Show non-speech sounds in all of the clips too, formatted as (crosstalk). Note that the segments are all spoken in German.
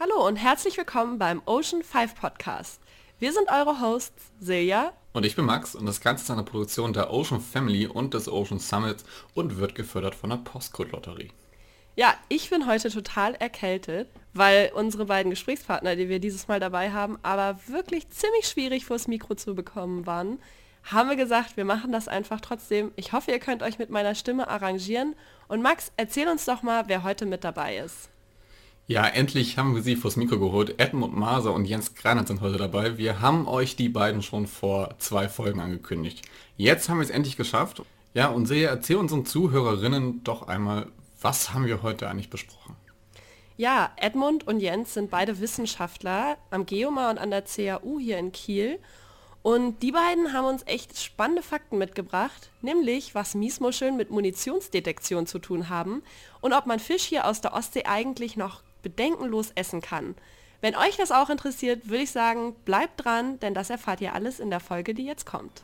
Hallo und herzlich willkommen beim Ocean 5 Podcast. Wir sind eure Hosts Silja und ich bin Max und das Ganze ist eine Produktion der Ocean Family und des Ocean Summits und wird gefördert von der Postcode-Lotterie. Ja, ich bin heute total erkältet, weil unsere beiden Gesprächspartner, die wir dieses Mal dabei haben, aber wirklich ziemlich schwierig vors Mikro zu bekommen waren. Haben wir gesagt, wir machen das einfach trotzdem. Ich hoffe, ihr könnt euch mit meiner Stimme arrangieren. Und Max, erzähl uns doch mal, wer heute mit dabei ist. Ja, endlich haben wir sie vors Mikro geholt. Edmund Maser und Jens Granat sind heute dabei. Wir haben euch die beiden schon vor zwei Folgen angekündigt. Jetzt haben wir es endlich geschafft. Ja, und Sehe, erzähl unseren Zuhörerinnen doch einmal, was haben wir heute eigentlich besprochen? Ja, Edmund und Jens sind beide Wissenschaftler am Geomar und an der CAU hier in Kiel. Und die beiden haben uns echt spannende Fakten mitgebracht, nämlich was Miesmuscheln mit Munitionsdetektion zu tun haben und ob man Fisch hier aus der Ostsee eigentlich noch bedenkenlos essen kann. Wenn euch das auch interessiert, würde ich sagen, bleibt dran, denn das erfahrt ihr alles in der Folge, die jetzt kommt.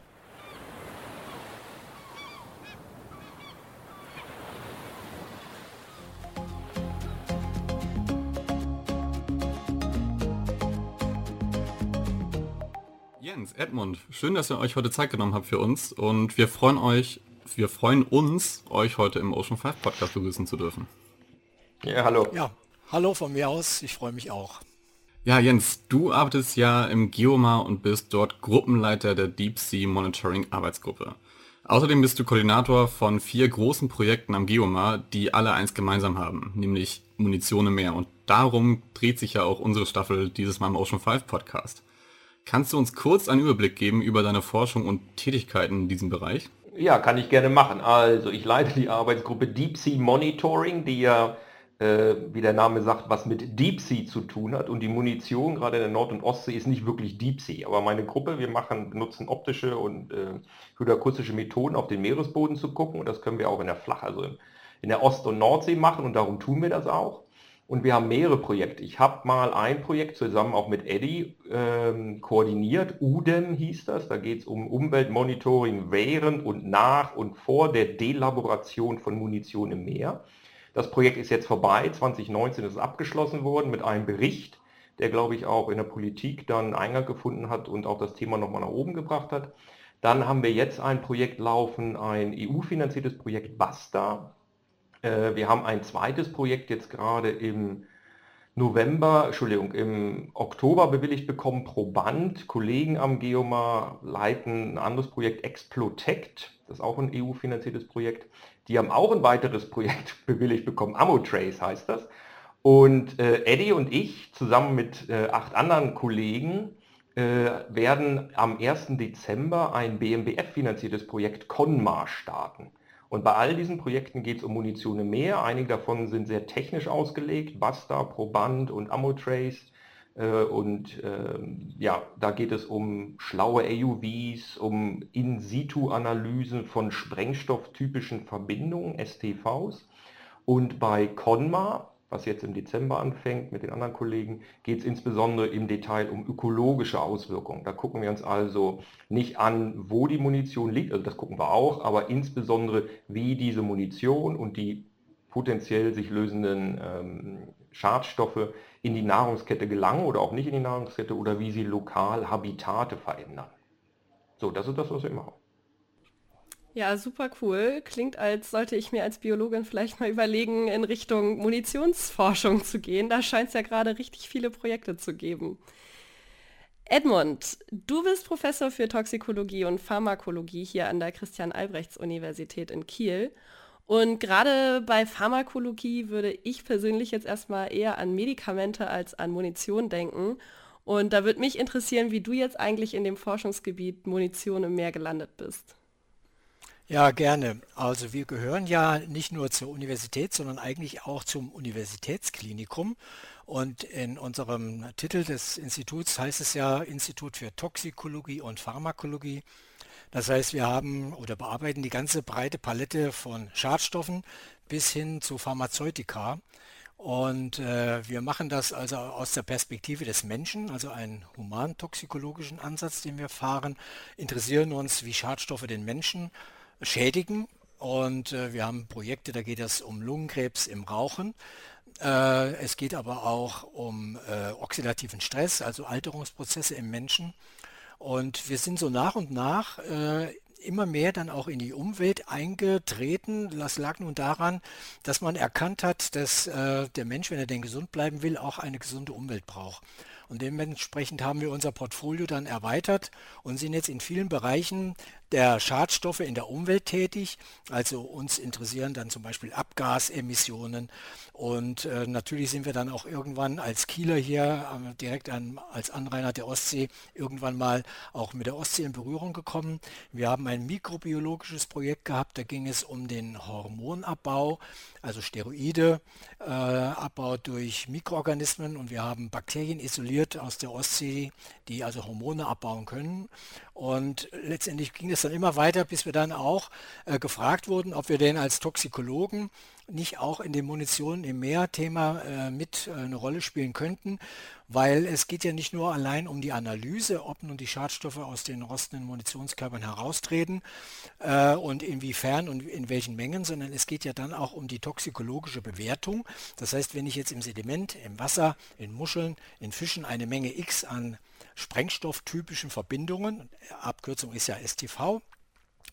Jens, Edmund, schön, dass ihr euch heute Zeit genommen habt für uns und wir freuen euch, wir freuen uns, euch heute im Ocean 5 Podcast begrüßen zu dürfen. Ja, hallo. Ja, Hallo von mir aus, ich freue mich auch. Ja, Jens, du arbeitest ja im Geomar und bist dort Gruppenleiter der Deep Sea Monitoring Arbeitsgruppe. Außerdem bist du Koordinator von vier großen Projekten am Geomar, die alle eins gemeinsam haben, nämlich Munition im Meer. Und darum dreht sich ja auch unsere Staffel dieses Mal im Ocean 5 Podcast. Kannst du uns kurz einen Überblick geben über deine Forschung und Tätigkeiten in diesem Bereich? Ja, kann ich gerne machen. Also ich leite die Arbeitsgruppe Deep Sea Monitoring, die ja äh, wie der Name sagt, was mit Deep Sea zu tun hat. Und die Munition, gerade in der Nord- und Ostsee, ist nicht wirklich Deep Sea. Aber meine Gruppe, wir machen, benutzen optische und äh, hydroakustische Methoden, auf den Meeresboden zu gucken. Und das können wir auch in der Flach, also in der Ost- und Nordsee machen. Und darum tun wir das auch. Und wir haben mehrere Projekte. Ich habe mal ein Projekt zusammen auch mit Eddie ähm, koordiniert. UDEM hieß das. Da geht es um Umweltmonitoring während und nach und vor der Delaboration von Munition im Meer. Das Projekt ist jetzt vorbei, 2019 ist es abgeschlossen worden mit einem Bericht, der, glaube ich, auch in der Politik dann Eingang gefunden hat und auch das Thema nochmal nach oben gebracht hat. Dann haben wir jetzt ein Projekt laufen, ein EU-finanziertes Projekt BASTA. Äh, wir haben ein zweites Projekt jetzt gerade im November, Entschuldigung, im Oktober bewilligt bekommen, Proband. Kollegen am Geomar leiten ein anderes Projekt Explotect, das ist auch ein EU-finanziertes Projekt. Die haben auch ein weiteres Projekt (laughs) bewilligt bekommen, Ammotrace heißt das. Und äh, Eddie und ich zusammen mit äh, acht anderen Kollegen äh, werden am 1. Dezember ein BMBF-finanziertes Projekt Conmar starten. Und bei all diesen Projekten geht es um Munition im Meer. Einige davon sind sehr technisch ausgelegt, Basta, Proband und Ammotrace. Äh, und ähm, ja, da geht es um schlaue AUVs, um In-Situ-Analysen von sprengstofftypischen Verbindungen, STVs. Und bei CONMA, was jetzt im Dezember anfängt mit den anderen Kollegen, geht es insbesondere im Detail um ökologische Auswirkungen. Da gucken wir uns also nicht an, wo die Munition liegt, also das gucken wir auch, aber insbesondere, wie diese Munition und die potenziell sich lösenden ähm, Schadstoffe in die Nahrungskette gelangen oder auch nicht in die Nahrungskette oder wie sie lokal Habitate verändern. So, das ist das, was wir machen. Ja, super cool. Klingt, als sollte ich mir als Biologin vielleicht mal überlegen, in Richtung Munitionsforschung zu gehen. Da scheint es ja gerade richtig viele Projekte zu geben. Edmund, du bist Professor für Toxikologie und Pharmakologie hier an der Christian-Albrechts-Universität in Kiel und gerade bei Pharmakologie würde ich persönlich jetzt erstmal eher an Medikamente als an Munition denken. Und da würde mich interessieren, wie du jetzt eigentlich in dem Forschungsgebiet Munition im Meer gelandet bist. Ja, gerne. Also wir gehören ja nicht nur zur Universität, sondern eigentlich auch zum Universitätsklinikum. Und in unserem Titel des Instituts heißt es ja Institut für Toxikologie und Pharmakologie. Das heißt, wir haben oder bearbeiten die ganze breite Palette von Schadstoffen bis hin zu Pharmazeutika. Und äh, wir machen das also aus der Perspektive des Menschen, also einen humantoxikologischen Ansatz, den wir fahren, interessieren uns, wie Schadstoffe den Menschen schädigen. Und äh, wir haben Projekte, da geht es um Lungenkrebs im Rauchen. Äh, es geht aber auch um äh, oxidativen Stress, also Alterungsprozesse im Menschen. Und wir sind so nach und nach äh, immer mehr dann auch in die Umwelt eingetreten. Das lag nun daran, dass man erkannt hat, dass äh, der Mensch, wenn er denn gesund bleiben will, auch eine gesunde Umwelt braucht. Und dementsprechend haben wir unser Portfolio dann erweitert und sind jetzt in vielen Bereichen der Schadstoffe in der Umwelt tätig. Also uns interessieren dann zum Beispiel Abgasemissionen und äh, natürlich sind wir dann auch irgendwann als Kieler hier äh, direkt an, als Anrainer der Ostsee irgendwann mal auch mit der Ostsee in Berührung gekommen. Wir haben ein mikrobiologisches Projekt gehabt, da ging es um den Hormonabbau, also Steroide, äh, Abbau durch Mikroorganismen und wir haben Bakterien isoliert aus der Ostsee, die also Hormone abbauen können. Und letztendlich ging es dann immer weiter, bis wir dann auch äh, gefragt wurden, ob wir denn als Toxikologen nicht auch in dem Munition im Meer-Thema äh, mit äh, eine Rolle spielen könnten, weil es geht ja nicht nur allein um die Analyse, ob nun die Schadstoffe aus den rostenden Munitionskörpern heraustreten äh, und inwiefern und in welchen Mengen, sondern es geht ja dann auch um die toxikologische Bewertung. Das heißt, wenn ich jetzt im Sediment, im Wasser, in Muscheln, in Fischen eine Menge X an sprengstofftypischen Verbindungen, Abkürzung ist ja STV,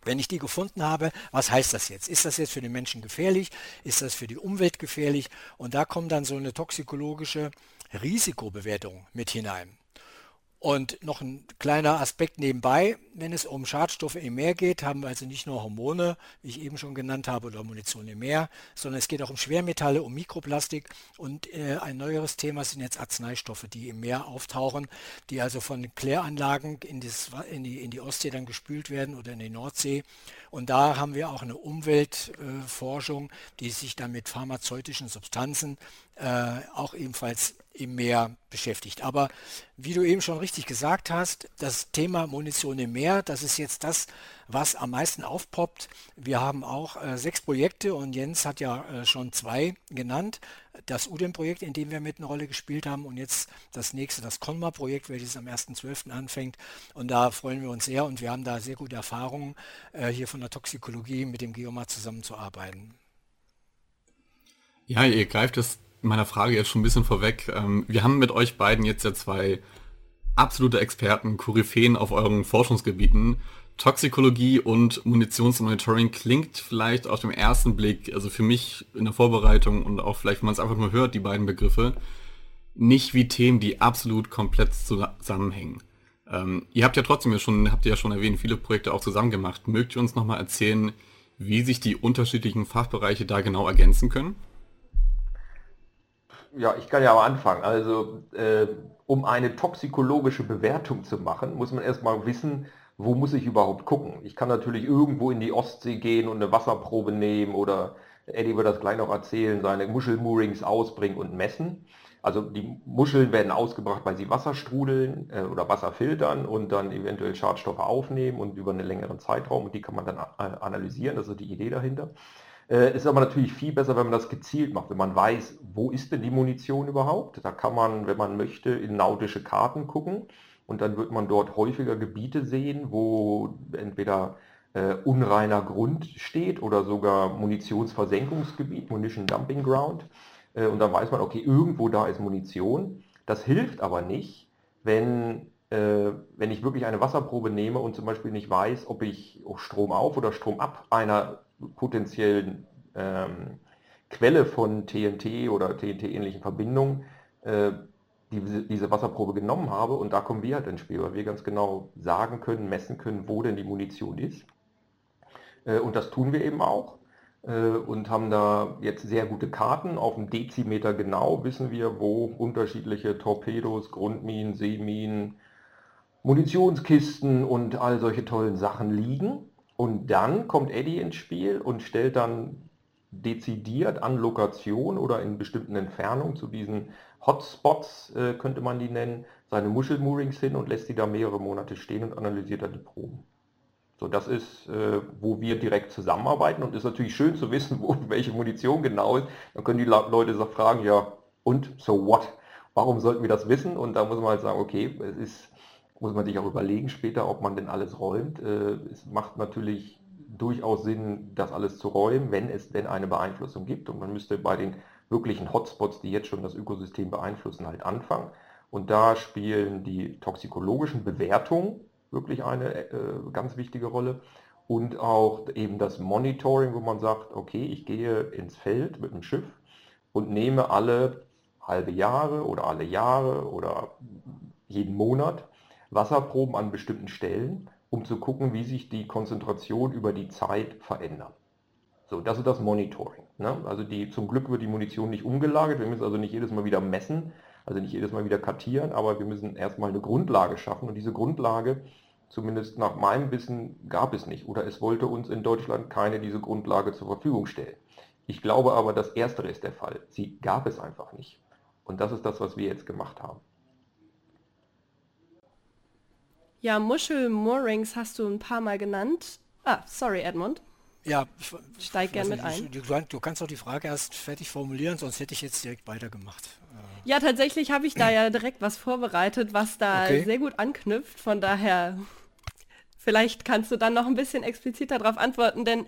wenn ich die gefunden habe, was heißt das jetzt? Ist das jetzt für den Menschen gefährlich? Ist das für die Umwelt gefährlich? Und da kommt dann so eine toxikologische Risikobewertung mit hinein. Und noch ein kleiner Aspekt nebenbei, wenn es um Schadstoffe im Meer geht, haben wir also nicht nur Hormone, wie ich eben schon genannt habe, oder Munition im Meer, sondern es geht auch um Schwermetalle, um Mikroplastik und äh, ein neueres Thema sind jetzt Arzneistoffe, die im Meer auftauchen, die also von Kläranlagen in, das, in, die, in die Ostsee dann gespült werden oder in die Nordsee. Und da haben wir auch eine Umweltforschung, äh, die sich dann mit pharmazeutischen Substanzen äh, auch ebenfalls im Meer beschäftigt. Aber wie du eben schon richtig gesagt hast, das Thema Munition im Meer, das ist jetzt das, was am meisten aufpoppt. Wir haben auch äh, sechs Projekte und Jens hat ja äh, schon zwei genannt. Das UDEM-Projekt, in dem wir mit eine Rolle gespielt haben und jetzt das nächste, das CONMA-Projekt, welches am 1.12. anfängt. Und da freuen wir uns sehr und wir haben da sehr gute Erfahrungen, äh, hier von der Toxikologie mit dem Geomar zusammenzuarbeiten. Ja, ihr greift es meiner Frage jetzt schon ein bisschen vorweg. Ähm, wir haben mit euch beiden jetzt ja zwei absolute Experten, Koryphäen auf euren Forschungsgebieten. Toxikologie und Munitionsmonitoring klingt vielleicht auf den ersten Blick, also für mich in der Vorbereitung und auch vielleicht, wenn man es einfach nur hört, die beiden Begriffe, nicht wie Themen, die absolut komplett zusammenhängen. Ähm, ihr habt ja trotzdem ja schon, habt ihr ja schon erwähnt, viele Projekte auch zusammen gemacht. Mögt ihr uns nochmal erzählen, wie sich die unterschiedlichen Fachbereiche da genau ergänzen können? Ja, ich kann ja mal anfangen. Also, äh, um eine toxikologische Bewertung zu machen, muss man erstmal wissen, wo muss ich überhaupt gucken. Ich kann natürlich irgendwo in die Ostsee gehen und eine Wasserprobe nehmen oder Eddie wird das gleich noch erzählen, seine Muschelmoorings ausbringen und messen. Also die Muscheln werden ausgebracht, weil sie Wasser strudeln äh, oder Wasser filtern und dann eventuell Schadstoffe aufnehmen und über einen längeren Zeitraum und die kann man dann analysieren, das ist die Idee dahinter. Äh, ist aber natürlich viel besser, wenn man das gezielt macht, wenn man weiß, wo ist denn die Munition überhaupt. Da kann man, wenn man möchte, in nautische Karten gucken und dann wird man dort häufiger Gebiete sehen, wo entweder äh, unreiner Grund steht oder sogar Munitionsversenkungsgebiet, Munition Dumping Ground. Äh, und dann weiß man, okay, irgendwo da ist Munition. Das hilft aber nicht, wenn, äh, wenn ich wirklich eine Wasserprobe nehme und zum Beispiel nicht weiß, ob ich Strom auf oder Strom ab einer potenziellen ähm, Quelle von TNT oder TNT-ähnlichen Verbindungen äh, die, diese Wasserprobe genommen habe. Und da kommen wir halt ins Spiel, weil wir ganz genau sagen können, messen können, wo denn die Munition ist. Äh, und das tun wir eben auch äh, und haben da jetzt sehr gute Karten. Auf dem Dezimeter genau wissen wir, wo unterschiedliche Torpedos, Grundminen, Seeminen, Munitionskisten und all solche tollen Sachen liegen. Und dann kommt Eddie ins Spiel und stellt dann dezidiert an Lokation oder in bestimmten Entfernungen zu diesen Hotspots, äh, könnte man die nennen, seine Muschelmoorings hin und lässt die da mehrere Monate stehen und analysiert dann die Proben. So, das ist, äh, wo wir direkt zusammenarbeiten und ist natürlich schön zu wissen, (laughs) wo welche Munition genau ist. Dann können die Leute so fragen, ja, und so what? Warum sollten wir das wissen? Und da muss man halt sagen, okay, es ist muss man sich auch überlegen später, ob man denn alles räumt. Äh, es macht natürlich durchaus Sinn, das alles zu räumen, wenn es denn eine Beeinflussung gibt. Und man müsste bei den wirklichen Hotspots, die jetzt schon das Ökosystem beeinflussen, halt anfangen. Und da spielen die toxikologischen Bewertungen wirklich eine äh, ganz wichtige Rolle und auch eben das Monitoring, wo man sagt, okay, ich gehe ins Feld mit dem Schiff und nehme alle halbe Jahre oder alle Jahre oder jeden Monat Wasserproben an bestimmten Stellen, um zu gucken, wie sich die Konzentration über die Zeit verändert. So, das ist das Monitoring. Ne? Also die, zum Glück wird die Munition nicht umgelagert, wir müssen also nicht jedes Mal wieder messen, also nicht jedes Mal wieder kartieren, aber wir müssen erstmal eine Grundlage schaffen und diese Grundlage, zumindest nach meinem Wissen, gab es nicht oder es wollte uns in Deutschland keine diese Grundlage zur Verfügung stellen. Ich glaube aber, das Erstere ist der Fall. Sie gab es einfach nicht. Und das ist das, was wir jetzt gemacht haben. Ja, Muschelmoorings hast du ein paar Mal genannt. Ah, sorry, Edmund. Ja, ich steig gerne mit ein. Du, du, kannst auch die Frage erst fertig formulieren, sonst hätte ich jetzt direkt weitergemacht. Äh. Ja, tatsächlich habe ich da ja direkt was vorbereitet, was da okay. sehr gut anknüpft. Von daher, vielleicht kannst du dann noch ein bisschen expliziter darauf antworten, denn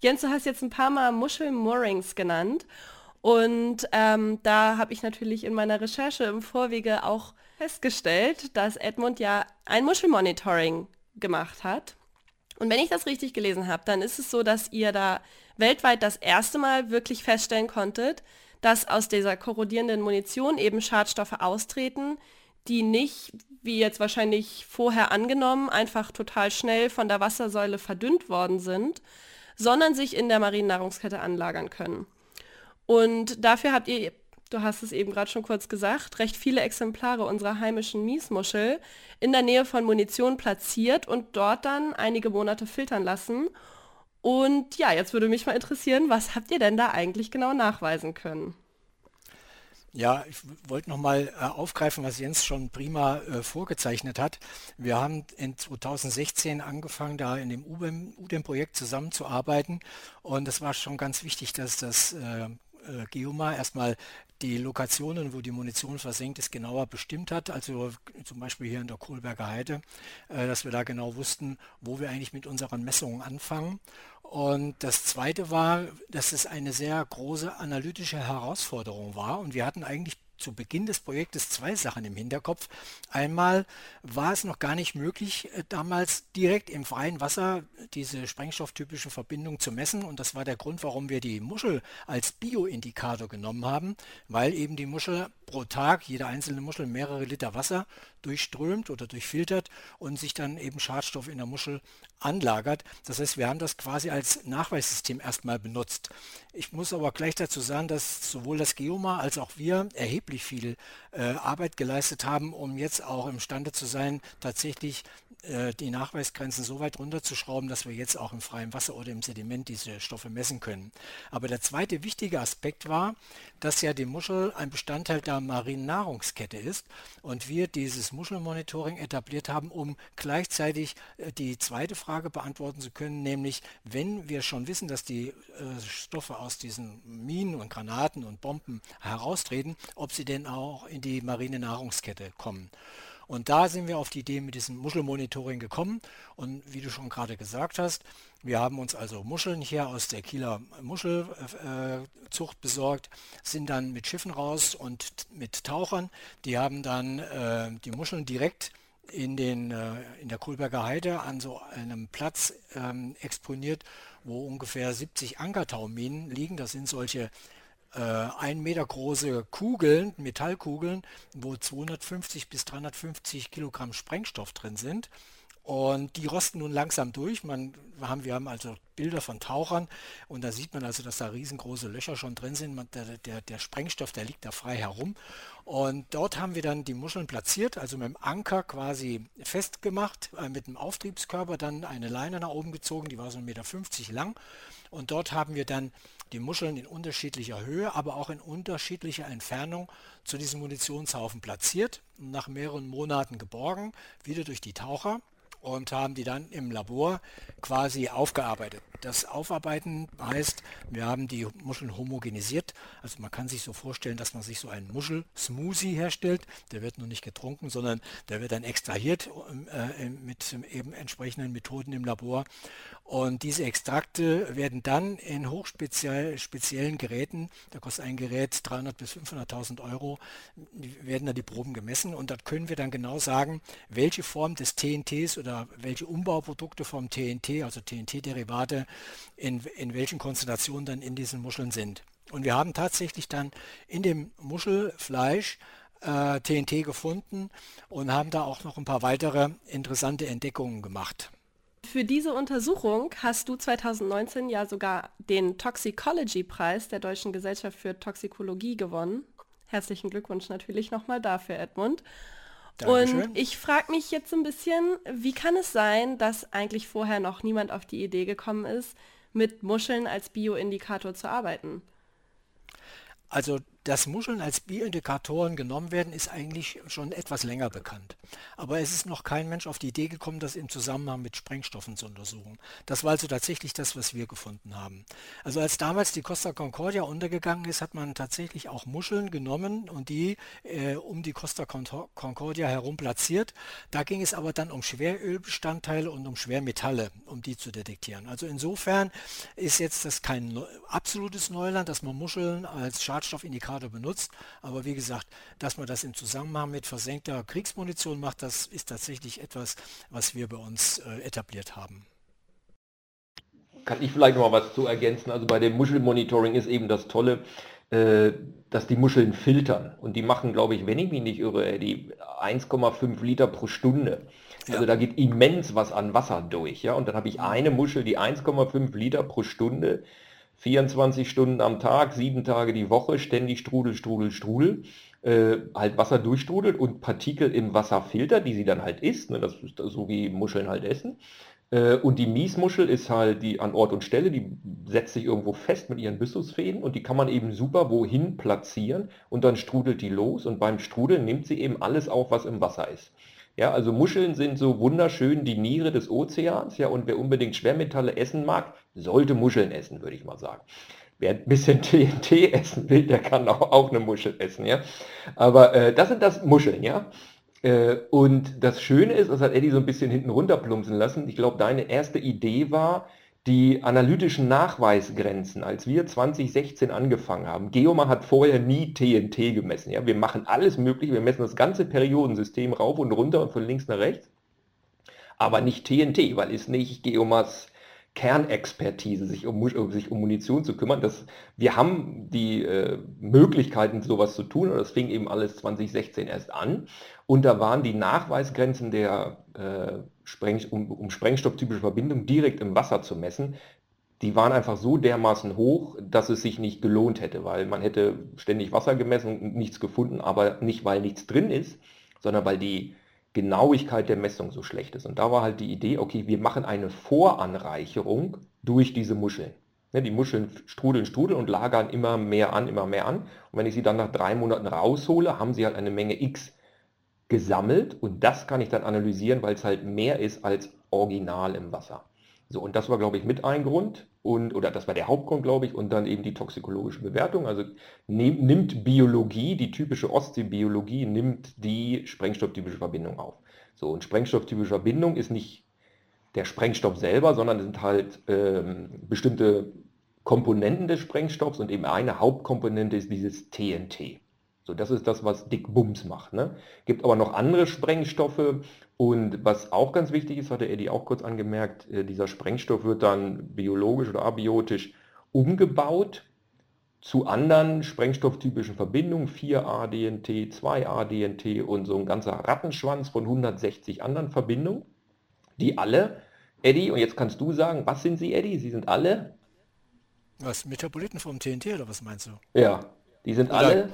Jens, du hast jetzt ein paar Mal Muschelmoorings genannt. Und ähm, da habe ich natürlich in meiner Recherche im Vorwege auch festgestellt, dass Edmund ja ein Muschelmonitoring gemacht hat. Und wenn ich das richtig gelesen habe, dann ist es so, dass ihr da weltweit das erste Mal wirklich feststellen konntet, dass aus dieser korrodierenden Munition eben Schadstoffe austreten, die nicht, wie jetzt wahrscheinlich vorher angenommen, einfach total schnell von der Wassersäule verdünnt worden sind, sondern sich in der marinen Nahrungskette anlagern können. Und dafür habt ihr, du hast es eben gerade schon kurz gesagt, recht viele Exemplare unserer heimischen Miesmuschel in der Nähe von Munition platziert und dort dann einige Monate filtern lassen. Und ja, jetzt würde mich mal interessieren, was habt ihr denn da eigentlich genau nachweisen können? Ja, ich wollte nochmal äh, aufgreifen, was Jens schon prima äh, vorgezeichnet hat. Wir haben in 2016 angefangen, da in dem UDEM-Projekt zusammenzuarbeiten. Und es war schon ganz wichtig, dass das äh, äh, Geoma erstmal die Lokationen, wo die Munition versenkt ist, genauer bestimmt hat. Also zum Beispiel hier in der Kohlberger Heide, äh, dass wir da genau wussten, wo wir eigentlich mit unseren Messungen anfangen. Und das Zweite war, dass es eine sehr große analytische Herausforderung war. Und wir hatten eigentlich zu Beginn des Projektes zwei Sachen im Hinterkopf. Einmal war es noch gar nicht möglich, äh, damals direkt im freien Wasser diese sprengstofftypischen Verbindungen zu messen. Und das war der Grund, warum wir die Muschel als Bioindikator genommen haben, weil eben die Muschel pro Tag, jede einzelne Muschel mehrere Liter Wasser durchströmt oder durchfiltert und sich dann eben Schadstoff in der Muschel anlagert. Das heißt, wir haben das quasi als Nachweissystem erstmal benutzt. Ich muss aber gleich dazu sagen, dass sowohl das Geoma als auch wir erheblich viel äh, Arbeit geleistet haben, um jetzt auch imstande zu sein, tatsächlich die Nachweisgrenzen so weit runterzuschrauben, dass wir jetzt auch im freien Wasser oder im Sediment diese Stoffe messen können. Aber der zweite wichtige Aspekt war, dass ja die Muschel ein Bestandteil der marinen Nahrungskette ist und wir dieses Muschelmonitoring etabliert haben, um gleichzeitig äh, die zweite Frage beantworten zu können, nämlich wenn wir schon wissen, dass die äh, Stoffe aus diesen Minen und Granaten und Bomben heraustreten, ob sie denn auch in die marine Nahrungskette kommen. Und da sind wir auf die Idee mit diesem Muschelmonitoring gekommen. Und wie du schon gerade gesagt hast, wir haben uns also Muscheln hier aus der Kieler Muschelzucht besorgt, sind dann mit Schiffen raus und mit Tauchern. Die haben dann äh, die Muscheln direkt in, den, äh, in der Kohlberger Heide an so einem Platz ähm, exponiert, wo ungefähr 70 Ankertauminen liegen. Das sind solche äh, ein Meter große Kugeln, Metallkugeln, wo 250 bis 350 Kilogramm Sprengstoff drin sind. Und die rosten nun langsam durch. Man, haben, wir haben also Bilder von Tauchern und da sieht man also, dass da riesengroße Löcher schon drin sind. Man, der, der, der, Sprengstoff, der liegt da frei herum. Und dort haben wir dann die Muscheln platziert, also mit dem Anker quasi festgemacht, äh, mit dem Auftriebskörper dann eine Leine nach oben gezogen, die war so 1,50 Meter lang. Und dort haben wir dann die Muscheln in unterschiedlicher Höhe, aber auch in unterschiedlicher Entfernung zu diesem Munitionshaufen platziert und nach mehreren Monaten geborgen, wieder durch die Taucher. und haben die dann im Labor quasi aufgearbeitet. Das Aufarbeiten heißt, wir haben die Muscheln homogenisiert. Also man kann sich so vorstellen, dass man sich so einen Muschel-Smoothie herstellt. Der wird nur nicht getrunken, sondern der wird dann extrahiert äh, mit eben entsprechenden Methoden im Labor. Und diese Extrakte werden dann in hochspeziellen Geräten, da kostet ein Gerät 300 bis 500.000 Euro, werden da die Proben gemessen und dort können wir dann genau sagen, welche Form des TNTs oder welche Umbauprodukte vom TNT, also TNT-Derivate, in, in welchen Konzentrationen dann in diesen Muscheln sind. Und wir haben tatsächlich dann in dem Muschelfleisch äh, TNT gefunden und haben da auch noch ein paar weitere interessante Entdeckungen gemacht. Für diese Untersuchung hast du 2019 ja sogar den Toxicology-Preis der Deutschen Gesellschaft für Toxikologie gewonnen. Herzlichen Glückwunsch natürlich nochmal dafür, Edmund. Dankeschön. Und ich frage mich jetzt ein bisschen, wie kann es sein, dass eigentlich vorher noch niemand auf die Idee gekommen ist, mit Muscheln als Bioindikator zu arbeiten? Also dass Muscheln als Bioindikatoren genommen werden, ist eigentlich schon etwas länger bekannt. Aber es ist noch kein Mensch auf die Idee gekommen, das im Zusammenhang mit Sprengstoffen zu untersuchen. Das war also tatsächlich das, was wir gefunden haben. Also als damals die Costa Concordia untergegangen ist, hat man tatsächlich auch Muscheln genommen und die äh, um die Costa Concordia herum platziert. Da ging es aber dann um Schwerölbestandteile und um Schwermetalle, um die zu detektieren. Also insofern ist jetzt das kein absolutes Neuland, dass man Muscheln als Schadstoffindikator Karte benutzt. Aber wie gesagt, dass man das im Zusammenhang mit versenkter Kriegsmunition macht, das ist tatsächlich etwas, was wir bei uns äh, etabliert haben. Kann ich vielleicht noch mal was zu ergänzen? Also bei dem Muschelmonitoring ist eben das Tolle, äh, dass die Muscheln filtern. Und die machen, glaube ich, wenn ich mich nicht irre, die 1,5 Liter pro Stunde. Also ja. da geht immens was an Wasser durch. Ja? Und dann habe ich eine Muschel, die 1,5 Liter pro Stunde 24 Stunden am Tag, sieben Tage die Woche, ständig Strudel, Strudel, Strudel, äh, halt Wasser durchstrudelt und Partikel im Wasser filtert, die sie dann halt isst, ne, das ist so wie Muscheln halt essen. Äh, und die Miesmuschel ist halt die an Ort und Stelle, die setzt sich irgendwo fest mit ihren Byssusfäden und die kann man eben super wohin platzieren und dann strudelt die los und beim Strudeln nimmt sie eben alles auf, was im Wasser ist. Ja, also Muscheln sind so wunderschön die Niere des Ozeans, ja, und wer unbedingt Schwermetalle essen mag, sollte Muscheln essen, würde ich mal sagen. Wer ein bisschen (laughs) TNT essen will, der kann auch, auch eine Muschel essen, ja. Aber äh, das sind das Muscheln, ja. Äh, und das Schöne ist, das hat Eddie so ein bisschen hinten runterplumpsen lassen. Ich glaube, deine erste Idee war, die analytischen Nachweisgrenzen, als wir 2016 angefangen haben, Geoma hat vorher nie TNT gemessen. Ja? Wir machen alles mögliche, wir messen das ganze Periodensystem rauf und runter und von links nach rechts, aber nicht TNT, weil es nicht Geomas Kernexpertise, sich um, sich um Munition zu kümmern. Das, wir haben die äh, Möglichkeiten, sowas zu tun, und das fing eben alles 2016 erst an. Und da waren die Nachweisgrenzen der, äh, Spreng, um, um sprengstofftypische Verbindung direkt im Wasser zu messen, die waren einfach so dermaßen hoch, dass es sich nicht gelohnt hätte, weil man hätte ständig Wasser gemessen und nichts gefunden, aber nicht, weil nichts drin ist, sondern weil die Genauigkeit der Messung so schlecht ist. Und da war halt die Idee, okay, wir machen eine Voranreicherung durch diese Muscheln. Ne, die Muscheln strudeln, strudeln und lagern immer mehr an, immer mehr an. Und wenn ich sie dann nach drei Monaten raushole, haben sie halt eine Menge X gesammelt und das kann ich dann analysieren, weil es halt mehr ist als original im Wasser. So, und das war, glaube ich, mit ein Grund und, oder das war der Hauptgrund, glaube ich, und dann eben die toxikologische Bewertung. Also nehm, nimmt Biologie, die typische Ostseebiologie, nimmt die sprengstofftypische Verbindung auf. So, und sprengstofftypische Verbindung ist nicht der Sprengstoff selber, sondern sind halt ähm, bestimmte Komponenten des Sprengstoffs und eben eine Hauptkomponente ist dieses TNT. So, das ist das, was Dick Bums macht. Ne? Gibt aber noch andere Sprengstoffe und was auch ganz wichtig ist, hatte Eddie auch kurz angemerkt, äh, dieser Sprengstoff wird dann biologisch oder abiotisch umgebaut zu anderen sprengstofftypischen Verbindungen, 4-ADNT, 2-ADNT und so ein ganzer Rattenschwanz von 160 anderen Verbindungen, die alle, Eddie, und jetzt kannst du sagen, was sind sie, Eddie? Sie sind alle? Was, Metaboliten vom TNT oder was meinst du? Ja, die sind oder alle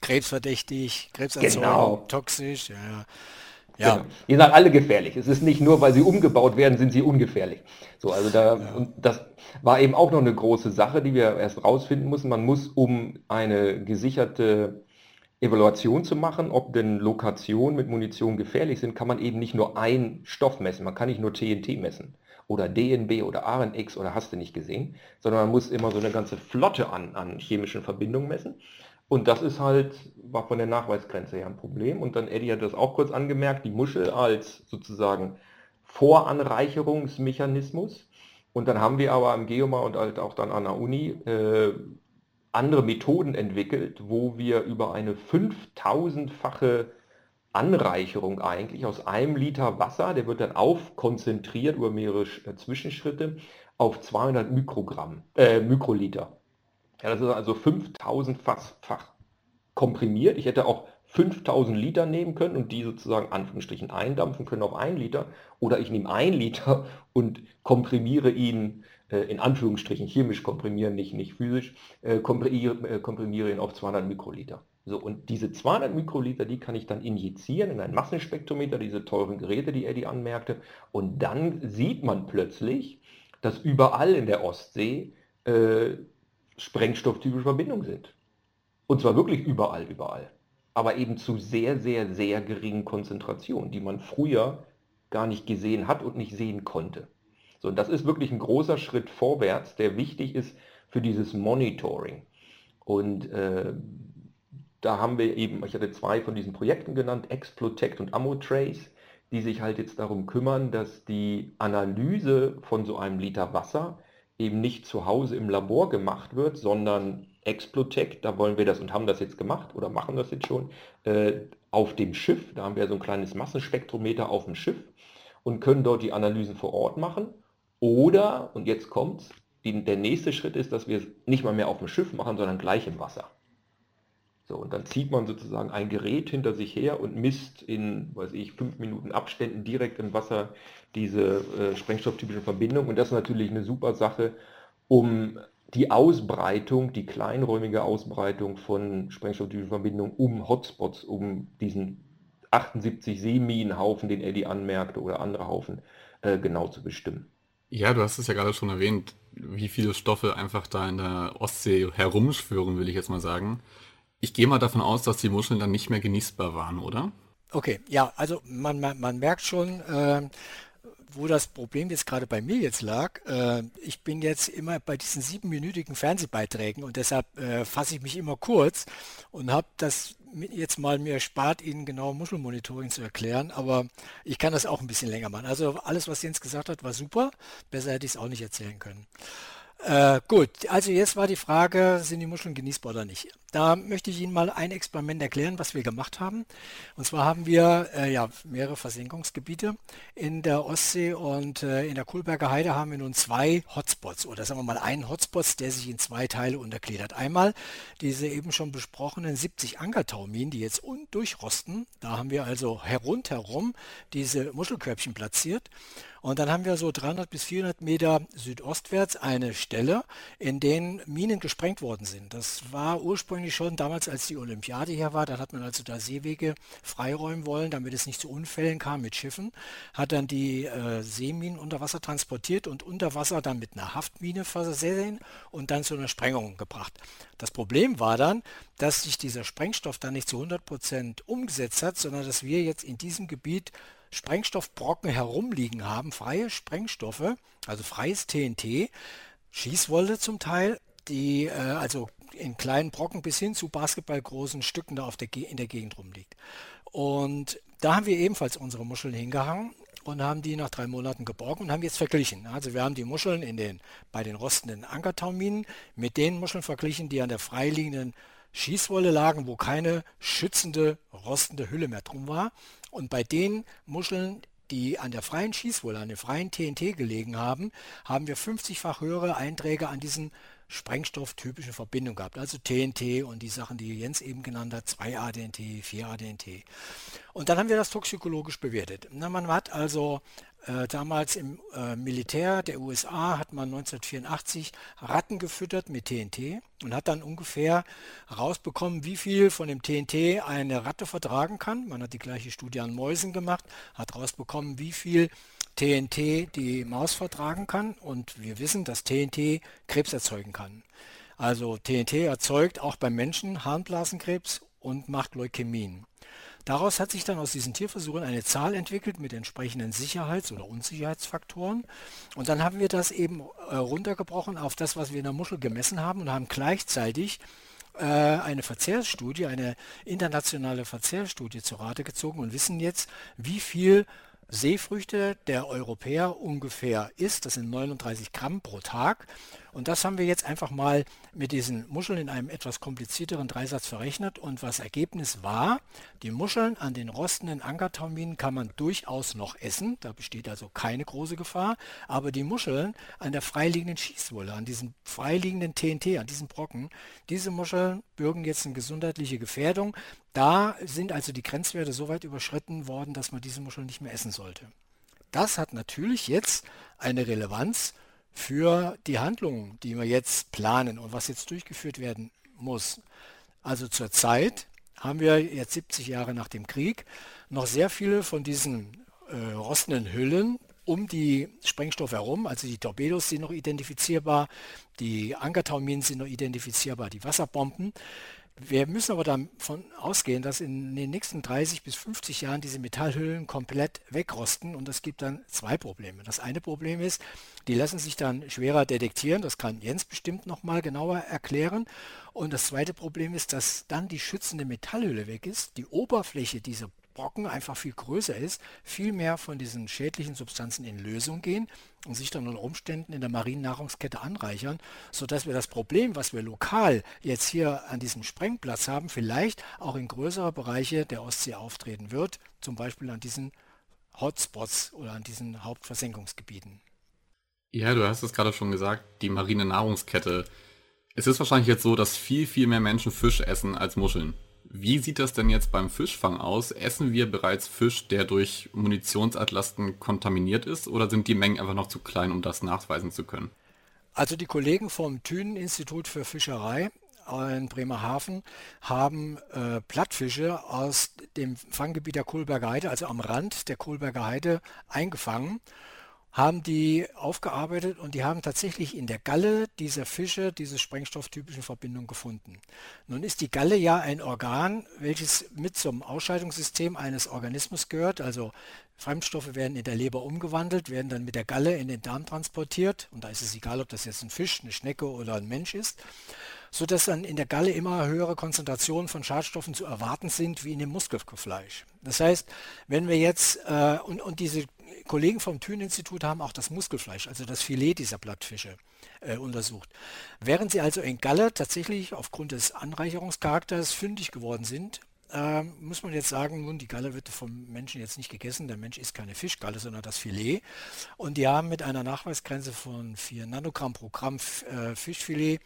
krebsverdächtig, krebserzeugend, genau. toxisch, ja. Ja. Genau. Die sind alle gefährlich. Es ist nicht nur, weil sie umgebaut werden, sind sie ungefährlich. So, also da, ja. und das war eben auch noch eine große Sache, die wir erst rausfinden mussten. Man muss, um eine gesicherte Evaluation zu machen, ob denn Lokationen mit Munition gefährlich sind, kann man eben nicht nur einen Stoff messen. Man kann nicht nur TNT messen oder DNB oder RNX oder hast du nicht gesehen, sondern man muss immer so eine ganze Flotte an, an chemischen Verbindungen messen. Und das ist halt, war von der Nachweisgrenze her ein Problem. Und dann Eddie hat das auch kurz angemerkt, die Muschel als sozusagen Voranreicherungsmechanismus. Und dann haben wir aber am Geoma und halt auch dann an der Uni äh, andere Methoden entwickelt, wo wir über eine 5000-fache Anreicherung eigentlich aus einem Liter Wasser, der wird dann aufkonzentriert über mehrere äh, Zwischenschritte auf 200 Mikrogramm, äh, Mikroliter. Ja, das ist also 5000-fach komprimiert. Ich hätte auch 5000 Liter nehmen können und die sozusagen Anführungsstrichen eindampfen können auf 1 Liter. Oder ich nehme 1 Liter (laughs) und komprimiere ihn äh, in Anführungsstrichen chemisch komprimieren, nicht, nicht physisch, äh, komprimiere, äh, komprimiere ihn auf 200 Mikroliter. So, und diese 200 Mikroliter, die kann ich dann injizieren in ein Massenspektrometer, diese teuren Geräte, die Eddie anmerkte. Und dann sieht man plötzlich, dass überall in der Ostsee äh, sprengstofftypische Verbindungen sind. Und zwar wirklich überall, überall. Aber eben zu sehr, sehr, sehr geringen Konzentrationen, die man früher gar nicht gesehen hat und nicht sehen konnte. So, und das ist wirklich ein großer Schritt vorwärts, der wichtig ist für dieses Monitoring. Und äh, da haben wir eben, ich hatte zwei von diesen Projekten genannt, Explotect und Ammotrace, die sich halt jetzt darum kümmern, dass die Analyse von so einem Liter Wasser eben nicht zu Hause im Labor gemacht wird, sondern Explotec, da wollen wir das und haben das jetzt gemacht oder machen das jetzt schon, äh, auf dem Schiff, da haben wir so ein kleines Massenspektrometer auf dem Schiff und können dort die Analysen vor Ort machen. Oder, und jetzt kommt's, die, der nächste Schritt ist, dass wir es nicht mal mehr auf dem Schiff machen, sondern gleich im Wasser. So, und dann zieht man sozusagen ein Gerät hinter sich her und misst in, weiß ich, fünf Minuten Abständen direkt im Wasser diese äh, sprengstofftypischen Verbindungen. Und das ist natürlich eine super Sache, um die Ausbreitung, die kleinräumige Ausbreitung von sprengstofftypischen Verbindungen um Hotspots, um diesen 78 Seeminenhaufen, den Eddie anmerkte, oder andere Haufen, äh, genau zu bestimmen. Ja, du hast es ja gerade schon erwähnt, wie viele Stoffe einfach da in der Ostsee herumschwören, will ich jetzt mal sagen. Ich gehe mal davon aus, dass die Muscheln dann nicht mehr genießbar waren, oder? Okay, ja, also man, man, man merkt schon, äh, wo das Problem jetzt gerade bei mir jetzt lag. Äh, ich bin jetzt immer bei diesen siebenminütigen Fernsehbeiträgen und deshalb äh, fasse ich mich immer kurz und habe das jetzt mal mir spart, Ihnen genau Muschelmonitoring zu erklären, aber ich kann das auch ein bisschen länger machen. Also alles, was Jens gesagt hat, war super. Besser hätte ich es auch nicht erzählen können. Äh, gut, also jetzt war die Frage, sind die Muscheln genießbar oder nicht? Da möchte ich Ihnen mal ein Experiment erklären, was wir gemacht haben. Und zwar haben wir äh, ja, mehrere Versenkungsgebiete in der Ostsee und äh, in der Kohlberger Heide haben wir nun zwei Hotspots oder sagen wir mal einen Hotspot, der sich in zwei Teile untergliedert. Einmal diese eben schon besprochenen 70 Ankertauminen, die jetzt durchrosten. Da haben wir also rundherum diese Muschelkörbchen platziert. Und dann haben wir so 300 bis 400 Meter südostwärts eine Stelle, in denen Minen gesprengt worden sind. Das war ursprünglich schon damals, als die Olympiade hier war. Dann hat man also da Seewege freiräumen wollen, damit es nicht zu Unfällen kam mit Schiffen. Hat dann die äh, Seeminen unter Wasser transportiert und unter Wasser dann mit einer Haftmine versehen und dann zu einer Sprengung gebracht. Das Problem war dann, dass sich dieser Sprengstoff dann nicht zu 100 Prozent umgesetzt hat, sondern dass wir jetzt in diesem Gebiet Sprengstoffbrocken herumliegen haben, freie Sprengstoffe, also freies TNT, Schießwolle zum Teil, die äh, also in kleinen Brocken bis hin zu basketballgroßen Stücken da auf der, in der Gegend rumliegt. Und da haben wir ebenfalls unsere Muscheln hingehangen und haben die nach drei Monaten geborgen und haben jetzt verglichen. Also wir haben die Muscheln in den, bei den rostenden Ankertauminen mit den Muscheln verglichen, die an der freiliegenden Schießwolle lagen, wo keine schützende, rostende Hülle mehr drum war. Und bei den Muscheln, die an der freien Schießwolle, an der freien TNT gelegen haben, haben wir 50-fach höhere Einträge an diesen sprengstofftypischen Verbindungen gehabt. Also TNT und die Sachen, die Jens eben genannt hat, 2-ADNT, 4-ADNT. Und dann haben wir das toxikologisch bewertet. Na, man hat also äh, damals im äh, Militär der USA hat man 1984 Ratten gefüttert mit TNT und hat dann ungefähr rausbekommen, wie viel von dem TNT eine Ratte vertragen kann. Man hat die gleiche Studie an Mäusen gemacht, hat rausbekommen, wie viel TNT die Maus vertragen kann und wir wissen, dass TNT Krebs erzeugen kann. Also TNT erzeugt auch beim Menschen Harnblasenkrebs und macht Leukämien. Daraus hat sich dann aus diesen Tierversuchen eine Zahl entwickelt mit entsprechenden Sicherheits- oder Unsicherheitsfaktoren. Und dann haben wir das eben äh, runtergebrochen auf das, was wir in der Muschel gemessen haben und haben gleichzeitig äh, eine Verzehrsstudie, eine internationale Verzehrsstudie zu Rate gezogen und wissen jetzt, wie viel Seefrüchte der Europäer ungefähr isst. Das sind 39 Gramm pro Tag. Und das haben wir jetzt einfach mal mit diesen Muscheln in einem etwas komplizierteren Dreisatz verrechnet. Und was Ergebnis war, die Muscheln an den rostenden Ankertauminen kann man durchaus noch essen. Da besteht also keine große Gefahr. Aber die Muscheln an der freiliegenden Schießwolle, an diesem freiliegenden TNT, an diesen Brocken, diese Muscheln bürgen jetzt eine gesundheitliche Gefährdung. Da sind also die Grenzwerte so weit überschritten worden, dass man diese Muscheln nicht mehr essen sollte. Das hat natürlich jetzt eine Relevanz für die Handlungen, die wir jetzt planen und was jetzt durchgeführt werden muss. Also zurzeit haben wir jetzt 70 Jahre nach dem Krieg noch sehr viele von diesen äh, rostenden Hüllen um die Sprengstoffe herum. Also die Torpedos sind noch identifizierbar, die Ankertauminen sind noch identifizierbar, die Wasserbomben. Wir müssen aber davon ausgehen, dass in den nächsten 30 bis 50 Jahren diese Metallhüllen komplett wegrosten und es gibt dann zwei Probleme. Das eine Problem ist, die lassen sich dann schwerer detektieren, das kann Jens bestimmt nochmal genauer erklären. Und das zweite Problem ist, dass dann die schützende Metallhülle weg ist, die Oberfläche dieser Brocken einfach viel größer ist, viel mehr von diesen schädlichen Substanzen in Lösung gehen und sich dann unter Umständen in der marinen Nahrungskette anreichern, sodass wir das Problem, was wir lokal jetzt hier an diesem Sprengplatz haben, vielleicht auch in größere Bereiche der Ostsee auftreten wird, zum Beispiel an diesen Hotspots oder an diesen Hauptversenkungsgebieten. Ja, du hast es gerade schon gesagt, die marine Nahrungskette. Es ist wahrscheinlich jetzt so, dass viel, viel mehr Menschen Fisch essen als Muscheln. Wie sieht das denn jetzt beim Fischfang aus? Essen wir bereits Fisch, der durch Munitionsatlasten kontaminiert ist, oder sind die Mengen einfach noch zu klein, um das nachweisen zu können? Also die Kollegen vom Thünen-Institut für Fischerei in Bremerhaven haben äh, Plattfische aus dem Fanggebiet der Kohlberger Heide, also am Rand der Kohlberger Heide, eingefangen haben die aufgearbeitet und die haben tatsächlich in der Galle dieser Fische diese sprengstofftypischen Verbindungen gefunden. Nun ist die Galle ja ein Organ, welches mit zum Ausscheidungssystem eines Organismus gehört. Also Fremdstoffe werden in der Leber umgewandelt, werden dann mit der Galle in den Darm transportiert. Und da ist es egal, ob das jetzt ein Fisch, eine Schnecke oder ein Mensch ist sodass dann in der Galle immer höhere Konzentrationen von Schadstoffen zu erwarten sind wie in dem Muskelfleisch. Das heißt, wenn wir jetzt, äh, und, und diese Kollegen vom Thün-Institut haben auch das Muskelfleisch, also das Filet dieser Blattfische, äh, untersucht. Während sie also in Galle tatsächlich aufgrund des Anreicherungscharakters fündig geworden sind, äh, muss man jetzt sagen, nun, die Galle wird vom Menschen jetzt nicht gegessen. Der Mensch isst keine Fischgalle, sondern das Filet. Und die haben mit einer Nachweisgrenze von 4 Nanogramm pro Gramm äh, Fischfilet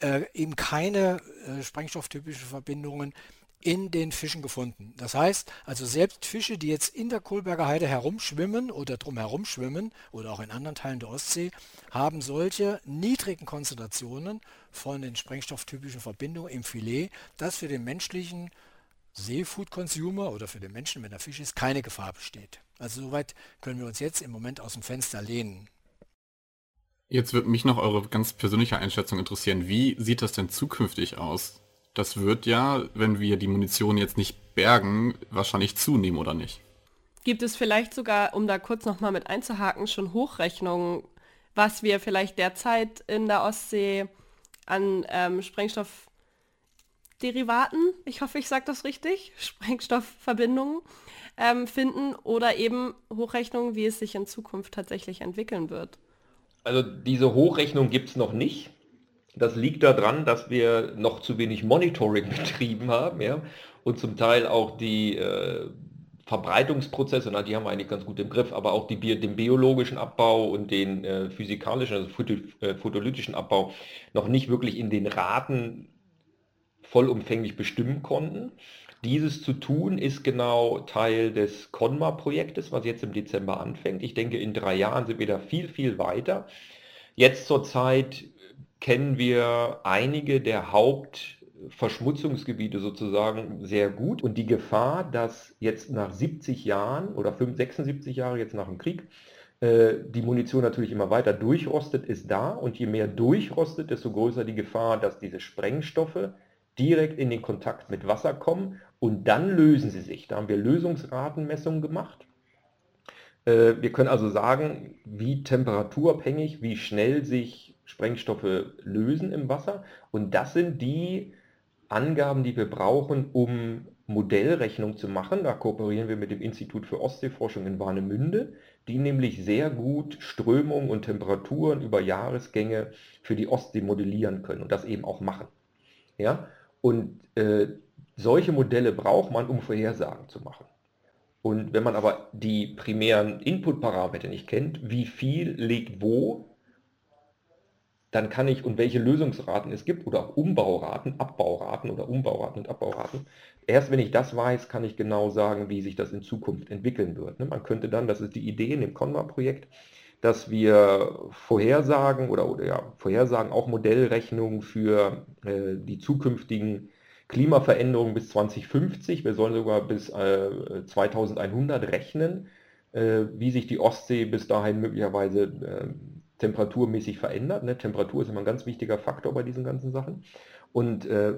äh, eben keine äh, sprengstofftypischen Verbindungen in den Fischen gefunden. Das heißt, also selbst Fische, die jetzt in der Kohlberger Heide herumschwimmen oder drum herumschwimmen oder auch in anderen Teilen der Ostsee, haben solche niedrigen Konzentrationen von den sprengstofftypischen Verbindungen im Filet, dass für den menschlichen Seafood-Consumer oder für den Menschen, wenn der Fisch ist, keine Gefahr besteht. Also soweit können wir uns jetzt im Moment aus dem Fenster lehnen. Jetzt wird mich noch eure ganz persönliche Einschätzung interessieren. Wie sieht das denn zukünftig aus? Das wird ja, wenn wir die Munition jetzt nicht bergen, wahrscheinlich zunehmen, oder nicht? Gibt es vielleicht sogar, um da kurz nochmal mit einzuhaken, schon Hochrechnungen, was wir vielleicht derzeit in der Ostsee an ähm, Sprengstoffderivaten, ich hoffe, ich sage das richtig, (laughs) Sprengstoffverbindungen ähm, finden oder eben Hochrechnungen, wie es sich in Zukunft tatsächlich entwickeln wird? Also diese Hochrechnung gibt es noch nicht. Das liegt daran, dass wir noch zu wenig Monitoring (laughs) betrieben haben ja? und zum Teil auch die äh, Verbreitungsprozesse, na, die haben wir eigentlich ganz gut im Griff, aber auch die, den biologischen Abbau und den äh, physikalischen, also photo, äh, photolytischen Abbau noch nicht wirklich in den Raten vollumfänglich bestimmen konnten. Dieses zu tun ist genau Teil des CONMA-Projektes, was jetzt im Dezember anfängt. Ich denke, in drei Jahren sind wir da viel, viel weiter. Jetzt zurzeit kennen wir einige der Hauptverschmutzungsgebiete sozusagen sehr gut und die Gefahr, dass jetzt nach 70 Jahren oder 76 Jahre jetzt nach dem Krieg äh, die Munition natürlich immer weiter durchrostet, ist da und je mehr durchrostet, desto größer die Gefahr, dass diese Sprengstoffe direkt in den Kontakt mit Wasser kommen und dann lösen sie sich. Da haben wir Lösungsratenmessungen gemacht. Äh, wir können also sagen, wie temperaturabhängig, wie schnell sich Sprengstoffe lösen im Wasser. Und das sind die Angaben, die wir brauchen, um Modellrechnung zu machen. Da kooperieren wir mit dem Institut für Ostseeforschung in Warnemünde, die nämlich sehr gut Strömungen und Temperaturen über Jahresgänge für die Ostsee modellieren können und das eben auch machen. Ja? Und äh, solche Modelle braucht man, um Vorhersagen zu machen. Und wenn man aber die primären Input-Parameter nicht kennt, wie viel liegt wo, dann kann ich, und welche Lösungsraten es gibt, oder auch Umbauraten, Abbauraten oder Umbauraten und Abbauraten, erst wenn ich das weiß, kann ich genau sagen, wie sich das in Zukunft entwickeln wird. Ne? Man könnte dann, das ist die Idee in dem Conma-Projekt, dass wir Vorhersagen oder, oder ja, Vorhersagen, auch Modellrechnungen für äh, die zukünftigen Klimaveränderungen bis 2050, wir sollen sogar bis äh, 2100 rechnen, äh, wie sich die Ostsee bis dahin möglicherweise äh, temperaturmäßig verändert. Ne? Temperatur ist immer ein ganz wichtiger Faktor bei diesen ganzen Sachen. Und äh,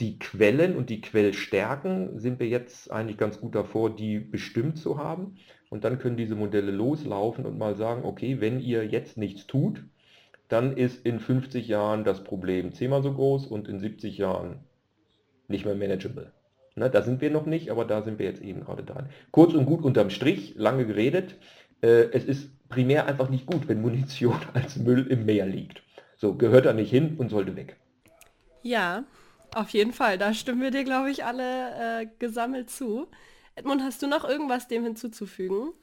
die Quellen und die Quellstärken sind wir jetzt eigentlich ganz gut davor, die bestimmt zu haben. Und dann können diese Modelle loslaufen und mal sagen, okay, wenn ihr jetzt nichts tut, dann ist in 50 Jahren das Problem zehnmal so groß und in 70 Jahren nicht mehr manageable. Ne, da sind wir noch nicht, aber da sind wir jetzt eben gerade dran. Kurz und gut unterm Strich, lange geredet, äh, es ist primär einfach nicht gut, wenn Munition (laughs) als Müll im Meer liegt. So, gehört da nicht hin und sollte weg. Ja, auf jeden Fall. Da stimmen wir dir, glaube ich, alle äh, gesammelt zu. Edmund, hast du noch irgendwas dem hinzuzufügen?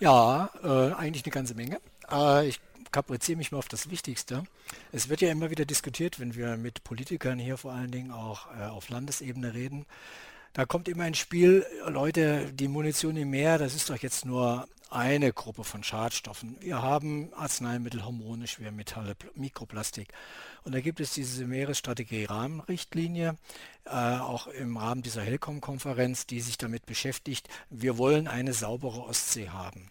Ja, äh, eigentlich eine ganze Menge. Äh, ich kapriziere mich mal auf das Wichtigste. Es wird ja immer wieder diskutiert, wenn wir mit Politikern hier vor allen Dingen auch äh, auf Landesebene reden. Da kommt immer ins Spiel, Leute, die Munition im Meer, das ist doch jetzt nur eine Gruppe von Schadstoffen. Wir haben Arzneimittel, Hormone, Schwermetalle, Mikroplastik. Und da gibt es diese Meeresstrategie-Rahmenrichtlinie, äh, auch im Rahmen dieser Helcom-Konferenz, die sich damit beschäftigt. Wir wollen eine saubere Ostsee haben.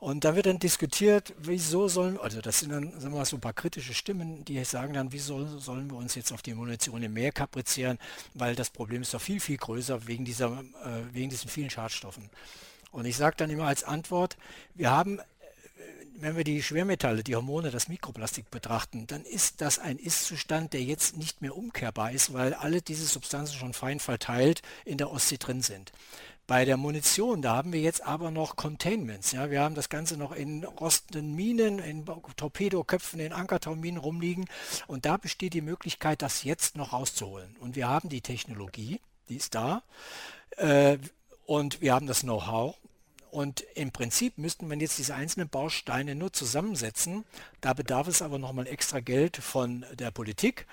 Und da wird dann diskutiert, wieso sollen, also das sind dann sagen wir mal, so ein paar kritische Stimmen, die sagen dann, wieso sollen wir uns jetzt auf die Munition im Meer kaprizieren, weil das Problem ist doch viel, viel größer wegen, dieser, äh, wegen diesen vielen Schadstoffen. Und ich sage dann immer als Antwort, wir haben, äh, wenn wir die Schwermetalle, die Hormone, das Mikroplastik betrachten, dann ist das ein Ist-Zustand, der jetzt nicht mehr umkehrbar ist, weil alle diese Substanzen schon fein verteilt in der Ostsee drin sind. Bei der Munition, da haben wir jetzt aber noch Containments. Ja, wir haben das Ganze noch in rostenden Minen, in Torpedoköpfen, in Ankertauminen rumliegen. Und da besteht die Möglichkeit, das jetzt noch rauszuholen. Und wir haben die Technologie, die ist da. Äh, und wir haben das Know-how. Und im Prinzip müssten wir jetzt diese einzelnen Bausteine nur zusammensetzen. Da bedarf es aber nochmal extra Geld von der Politik,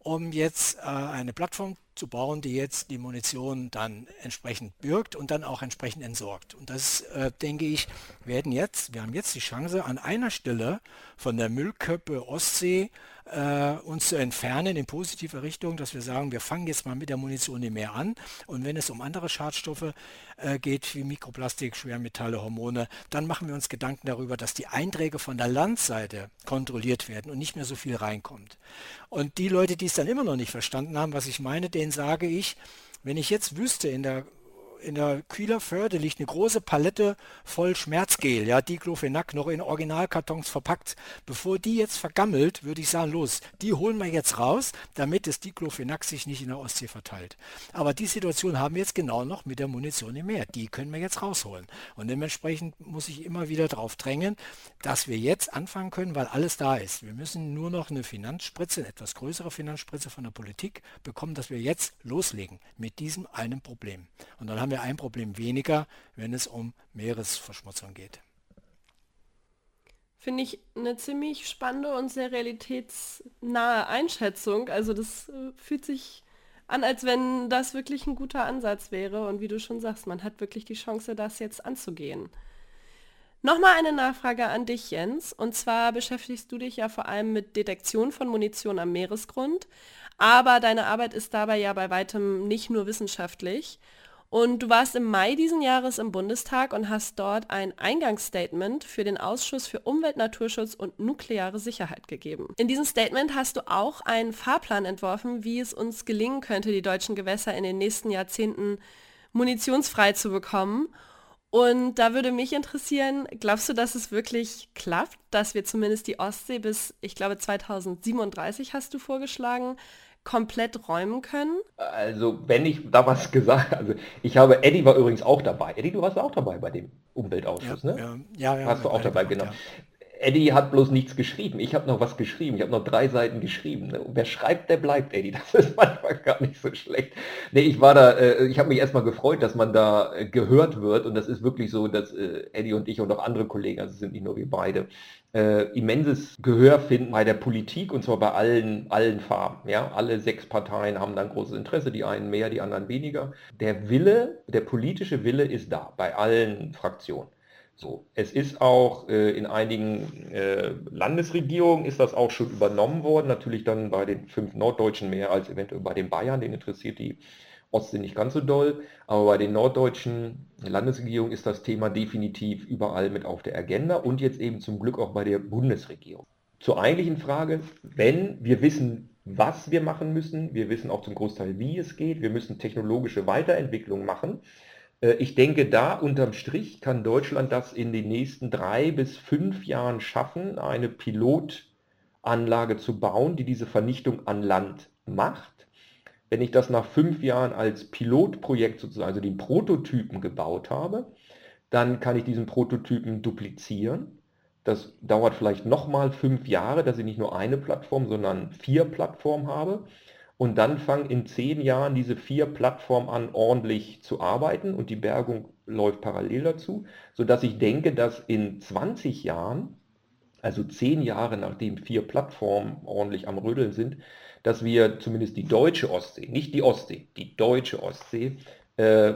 um jetzt äh, eine Plattform zu bauen, die jetzt die Munition dann entsprechend birgt und dann auch entsprechend entsorgt. Und das, äh, denke ich, werden jetzt, wir haben jetzt die Chance, an einer Stelle von der Müllköppe Ostsee äh, uns zu entfernen in positive Richtung, dass wir sagen, wir fangen jetzt mal mit der Munition nicht mehr an. Und wenn es um andere Schadstoffe äh, geht, wie Mikroplastik, Schwermetalle, Hormone, dann machen wir uns Gedanken darüber, dass die Einträge von der Landseite kontrolliert werden und nicht mehr so viel reinkommt. Und die Leute, die es dann immer noch nicht verstanden haben, was ich meine, denen sage ich, wenn ich jetzt wüsste in der in der Kühler Förde liegt eine große Palette voll Schmerzgel, ja, Diclofenac, noch in Originalkartons verpackt. Bevor die jetzt vergammelt, würde ich sagen, los, die holen wir jetzt raus, damit das Diclofenac sich nicht in der Ostsee verteilt. Aber die Situation haben wir jetzt genau noch mit der Munition im Meer. Die können wir jetzt rausholen. Und dementsprechend muss ich immer wieder darauf drängen, dass wir jetzt anfangen können, weil alles da ist. Wir müssen nur noch eine Finanzspritze, eine etwas größere Finanzspritze von der Politik bekommen, dass wir jetzt loslegen mit diesem einen Problem. Und dann haben haben wir ein Problem weniger, wenn es um Meeresverschmutzung geht. Finde ich eine ziemlich spannende und sehr realitätsnahe Einschätzung. Also das äh, fühlt sich an, als wenn das wirklich ein guter Ansatz wäre. Und wie du schon sagst, man hat wirklich die Chance, das jetzt anzugehen. Nochmal eine Nachfrage an dich, Jens. Und zwar beschäftigst du dich ja vor allem mit Detektion von Munition am Meeresgrund. Aber deine Arbeit ist dabei ja bei weitem nicht nur wissenschaftlich. Und du warst im Mai diesen Jahres im Bundestag und hast dort ein Eingangsstatement für den Ausschuss für Umwelt, Naturschutz und nukleare Sicherheit gegeben. In diesem Statement hast du auch einen Fahrplan entworfen, wie es uns gelingen könnte, die deutschen Gewässer in den nächsten Jahrzehnten munitionsfrei zu bekommen. Und da würde mich interessieren, glaubst du, dass es wirklich klappt, dass wir zumindest die Ostsee bis, ich glaube, 2037 hast du vorgeschlagen, komplett räumen können? Also, wenn ich da was gesagt also ich habe, Eddie war übrigens auch dabei. Eddie, du warst auch dabei bei dem Umweltausschuss, ja, ne? Ja, ja. Warst du auch dabei, genau. Eddie hat bloß nichts geschrieben. Ich habe noch was geschrieben. Ich habe noch drei Seiten geschrieben. Ne? wer schreibt, der bleibt, Eddie. (laughs) Das ist manchmal gar nicht so schlecht. Nee, ich war da, äh, ich habe mich erstmal gefreut, dass man da äh, gehört wird. Und das ist wirklich so, dass äh, Eddie und ich und auch andere Kollegen, also sind nicht nur wir beide, äh, immenses Gehör finden bei der Politik und zwar bei allen, allen Farben. Ja? Alle sechs Parteien haben dann großes Interesse, die einen mehr, die anderen weniger. Der Wille, der politische Wille ist da, bei allen Fraktionen. So, es ist auch äh, in einigen äh, Landesregierungen ist das auch schon übernommen worden, natürlich dann bei den fünf Norddeutschen mehr als eventuell bei den Bayern, den interessiert die Ostsee nicht ganz so doll, aber bei den norddeutschen Landesregierungen ist das Thema definitiv überall mit auf der Agenda und jetzt eben zum Glück auch bei der Bundesregierung. Zur eigentlichen Frage, wenn wir wissen, was wir machen müssen, wir wissen auch zum Großteil, wie es geht, wir müssen technologische Weiterentwicklung machen, ich denke, da unterm Strich kann Deutschland das in den nächsten drei bis fünf Jahren schaffen, eine Pilotanlage zu bauen, die diese Vernichtung an Land macht. Wenn ich das nach fünf Jahren als Pilotprojekt sozusagen, also den Prototypen gebaut habe, dann kann ich diesen Prototypen duplizieren. Das dauert vielleicht nochmal fünf Jahre, dass ich nicht nur eine Plattform, sondern vier Plattformen habe. Und dann fangen in zehn Jahren diese vier Plattformen an, ordentlich zu arbeiten und die Bergung läuft parallel dazu, sodass ich denke, dass in 20 Jahren, also zehn Jahre nachdem vier Plattformen ordentlich am Rödeln sind, dass wir zumindest die deutsche Ostsee, nicht die Ostsee, die deutsche Ostsee, äh,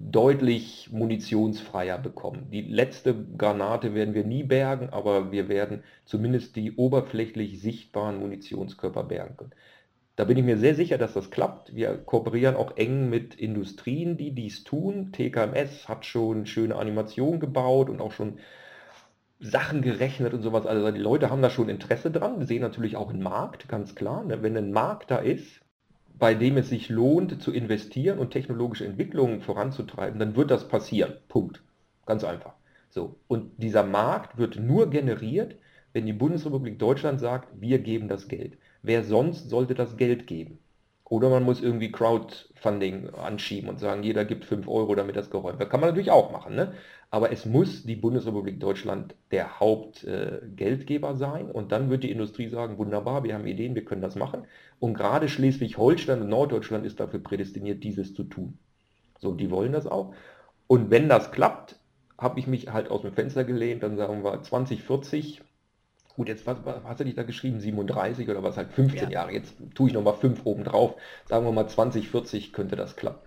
deutlich munitionsfreier bekommen. Die letzte Granate werden wir nie bergen, aber wir werden zumindest die oberflächlich sichtbaren Munitionskörper bergen können. Da bin ich mir sehr sicher, dass das klappt. Wir kooperieren auch eng mit Industrien, die dies tun. TKMS hat schon schöne Animationen gebaut und auch schon Sachen gerechnet und sowas. Also die Leute haben da schon Interesse dran. Wir sehen natürlich auch einen Markt, ganz klar. Ne? Wenn ein Markt da ist, bei dem es sich lohnt zu investieren und technologische Entwicklungen voranzutreiben, dann wird das passieren. Punkt. Ganz einfach. So. Und dieser Markt wird nur generiert, wenn die Bundesrepublik Deutschland sagt, wir geben das Geld. Wer sonst sollte das Geld geben? Oder man muss irgendwie Crowdfunding anschieben und sagen, jeder gibt 5 Euro, damit das geräumt wird. Kann man natürlich auch machen. Ne? Aber es muss die Bundesrepublik Deutschland der Hauptgeldgeber äh, sein. Und dann wird die Industrie sagen, wunderbar, wir haben Ideen, wir können das machen. Und gerade Schleswig-Holstein und Norddeutschland ist dafür prädestiniert, dieses zu tun. So, die wollen das auch. Und wenn das klappt, habe ich mich halt aus dem Fenster gelehnt, dann sagen wir 2040 Gut, jetzt was, was hast du dich da geschrieben? 37 oder was halt 15 ja. Jahre. Jetzt tue ich nochmal 5 oben drauf. Sagen wir mal 2040 könnte das klappen.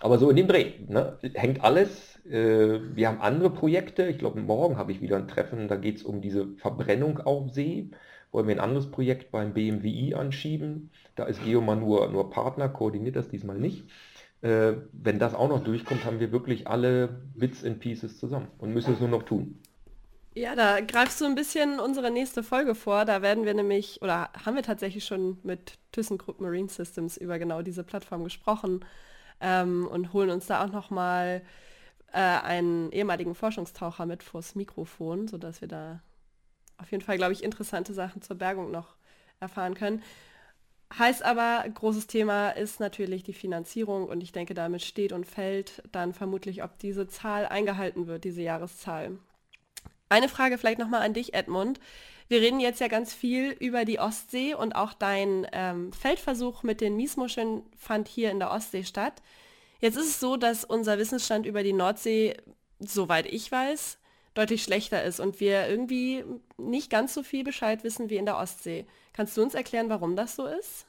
Aber so in dem Dreh. Ne? Hängt alles. Äh, wir haben andere Projekte. Ich glaube, morgen habe ich wieder ein Treffen. Da geht es um diese Verbrennung auf See. Wollen wir ein anderes Projekt beim BMWI anschieben. Da ist Geoma nur, nur Partner, koordiniert das diesmal nicht. Äh, wenn das auch noch durchkommt, haben wir wirklich alle Bits and Pieces zusammen und müssen es nur noch tun. Ja, da greifst du ein bisschen unsere nächste Folge vor. Da werden wir nämlich, oder haben wir tatsächlich schon mit ThyssenKrupp Marine Systems über genau diese Plattform gesprochen ähm, und holen uns da auch nochmal äh, einen ehemaligen Forschungstaucher mit vors Mikrofon, sodass wir da auf jeden Fall, glaube ich, interessante Sachen zur Bergung noch erfahren können. Heißt aber, großes Thema ist natürlich die Finanzierung und ich denke, damit steht und fällt dann vermutlich, ob diese Zahl eingehalten wird, diese Jahreszahl. Eine Frage vielleicht nochmal an dich, Edmund. Wir reden jetzt ja ganz viel über die Ostsee und auch dein ähm, Feldversuch mit den Miesmuscheln fand hier in der Ostsee statt. Jetzt ist es so, dass unser Wissensstand über die Nordsee, soweit ich weiß, deutlich schlechter ist und wir irgendwie nicht ganz so viel Bescheid wissen wie in der Ostsee. Kannst du uns erklären, warum das so ist?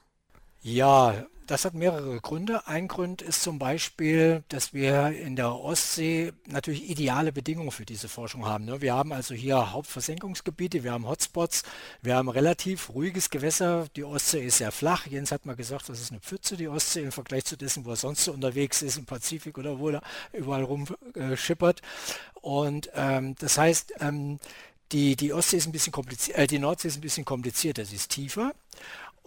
Ja, das hat mehrere Gründe. Ein Grund ist zum Beispiel, dass wir in der Ostsee natürlich ideale Bedingungen für diese Forschung haben. ne? Wir haben also hier Hauptversenkungsgebiete, wir haben Hotspots, wir haben relativ ruhiges Gewässer. Die Ostsee ist sehr flach. Jens hat mal gesagt, das ist eine Pfütze, die Ostsee, im Vergleich zu dessen, wo er sonst so unterwegs ist, im Pazifik oder wo er überall rumschippert. Und ähm, das heißt, ähm, die, die Ostsee ist ein bisschen äh, die Nordsee ist ein bisschen komplizierter, sie ist tiefer.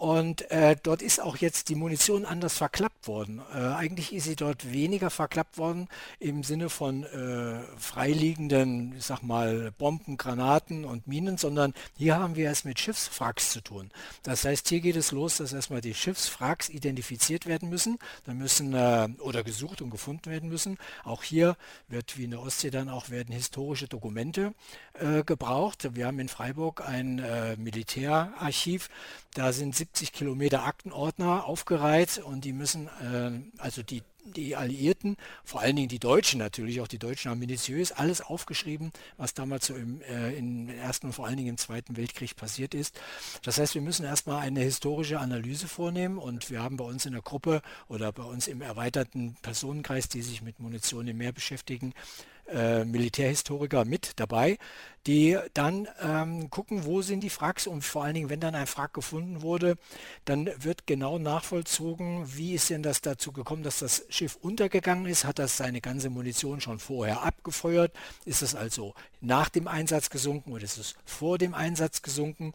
Und äh, dort ist auch jetzt die Munition anders verklappt worden. Äh, eigentlich ist sie dort weniger verklappt worden im Sinne von äh, freiliegenden, ich sag mal, Bomben, Granaten und Minen, sondern hier haben wir es mit Schiffswracks zu tun. Das heißt, hier geht es los, dass erstmal die Schiffswracks identifiziert werden müssen, dann müssen äh, oder gesucht und gefunden werden müssen. Auch hier wird wie in der Ostsee dann auch werden historische Dokumente äh, gebraucht. Wir haben in Freiburg ein äh, Militärarchiv, da sind 70 Kilometer Aktenordner aufgereiht und die müssen, äh, also die, die Alliierten, vor allen Dingen die Deutschen natürlich, auch die Deutschen haben minutiös alles aufgeschrieben, was damals so im, äh, im Ersten und vor allen Dingen im Zweiten Weltkrieg passiert ist. Das heißt, wir müssen erstmal eine historische Analyse vornehmen und wir haben bei uns in der Gruppe oder bei uns im erweiterten Personenkreis, die sich mit Munition im Meer beschäftigen, äh, Militärhistoriker mit dabei, die dann ähm, gucken, wo sind die Wracks und vor allen Dingen, wenn dann ein Wrack gefunden wurde, dann wird genau nachvollzogen, wie ist denn das dazu gekommen, dass das Schiff untergegangen ist, hat das seine ganze Munition schon vorher abgefeuert, ist es also nach dem Einsatz gesunken oder ist es vor dem Einsatz gesunken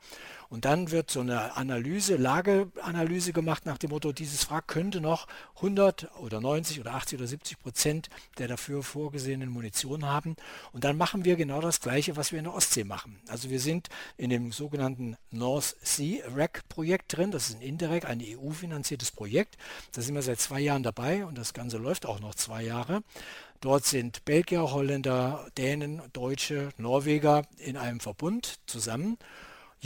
und dann wird so eine Analyse, Lageanalyse gemacht nach dem Motto, dieses Wrack könnte noch 100 oder 90 oder 80 oder 70 Prozent der dafür vorgesehenen Munition haben und dann machen wir genau das gleiche, was wir in der Ostsee machen. Also wir sind in dem sogenannten North Sea REC Projekt drin. Das ist ein Interreg, ein EU-finanziertes Projekt. Da sind wir seit zwei Jahren dabei und das Ganze läuft auch noch zwei Jahre. Dort sind Belgier, Holländer, Dänen, Deutsche, Norweger in einem Verbund zusammen.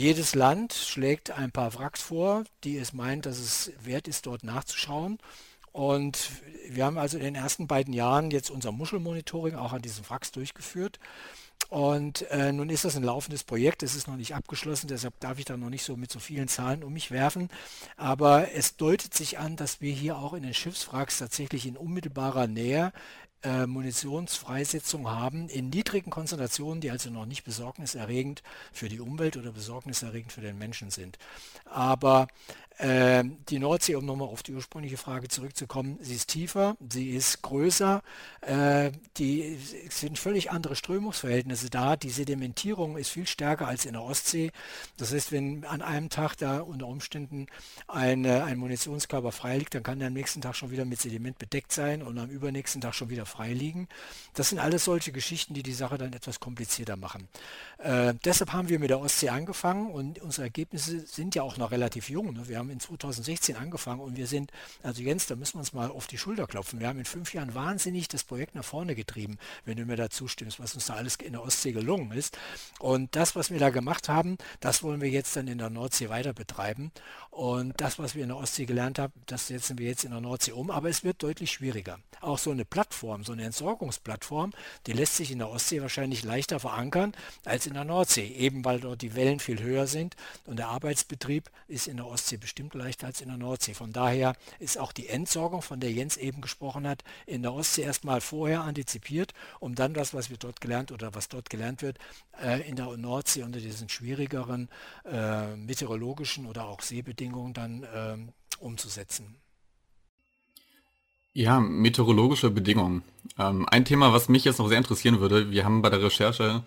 Jedes Land schlägt ein paar Wracks vor, die es meint, dass es wert ist, dort nachzuschauen. Und wir haben also in den ersten beiden Jahren jetzt unser Muschelmonitoring auch an diesen Wracks durchgeführt. Und äh, nun ist das ein laufendes Projekt, es ist noch nicht abgeschlossen, deshalb darf ich da noch nicht so mit so vielen Zahlen um mich werfen. Aber es deutet sich an, dass wir hier auch in den Schiffswracks tatsächlich in unmittelbarer Nähe äh, Munitionsfreisetzung haben in niedrigen Konzentrationen, die also noch nicht besorgniserregend für die Umwelt oder besorgniserregend für den Menschen sind. Aber die Nordsee, um nochmal auf die ursprüngliche Frage zurückzukommen, sie ist tiefer, sie ist größer, äh, die sind völlig andere Strömungsverhältnisse da. Die Sedimentierung ist viel stärker als in der Ostsee. Das heißt, wenn an einem Tag da unter Umständen ein, ein Munitionskörper frei liegt, dann kann der am nächsten Tag schon wieder mit Sediment bedeckt sein und am übernächsten Tag schon wieder frei liegen. Das sind alles solche Geschichten, die die Sache dann etwas komplizierter machen. Äh, deshalb haben wir mit der Ostsee angefangen und unsere Ergebnisse sind ja auch noch relativ jung. Ne? Wir haben in 2016 angefangen und wir sind, also Jens, da müssen wir uns mal auf die Schulter klopfen. Wir haben in fünf Jahren wahnsinnig das Projekt nach vorne getrieben, wenn du mir da zustimmst, was uns da alles in der Ostsee gelungen ist. Und das, was wir da gemacht haben, das wollen wir jetzt dann in der Nordsee weiter betreiben. Und das, was wir in der Ostsee gelernt haben, das setzen wir jetzt in der Nordsee um. Aber es wird deutlich schwieriger. Auch so eine Plattform, so eine Entsorgungsplattform, die lässt sich in der Ostsee wahrscheinlich leichter verankern als in der Nordsee, eben weil dort die Wellen viel höher sind und der Arbeitsbetrieb ist in der Ostsee bestimmt leichter als in der Nordsee. Von daher ist auch die Entsorgung, von der Jens eben gesprochen hat, in der Ostsee erstmal vorher antizipiert, um dann das, was wir dort gelernt oder was dort gelernt wird, äh, in der Nordsee unter diesen schwierigeren äh, meteorologischen oder auch Seebedingungen dann äh, umzusetzen. Ja, meteorologische Bedingungen. Ähm, ein Thema, was mich jetzt noch sehr interessieren würde, wir haben bei der Recherche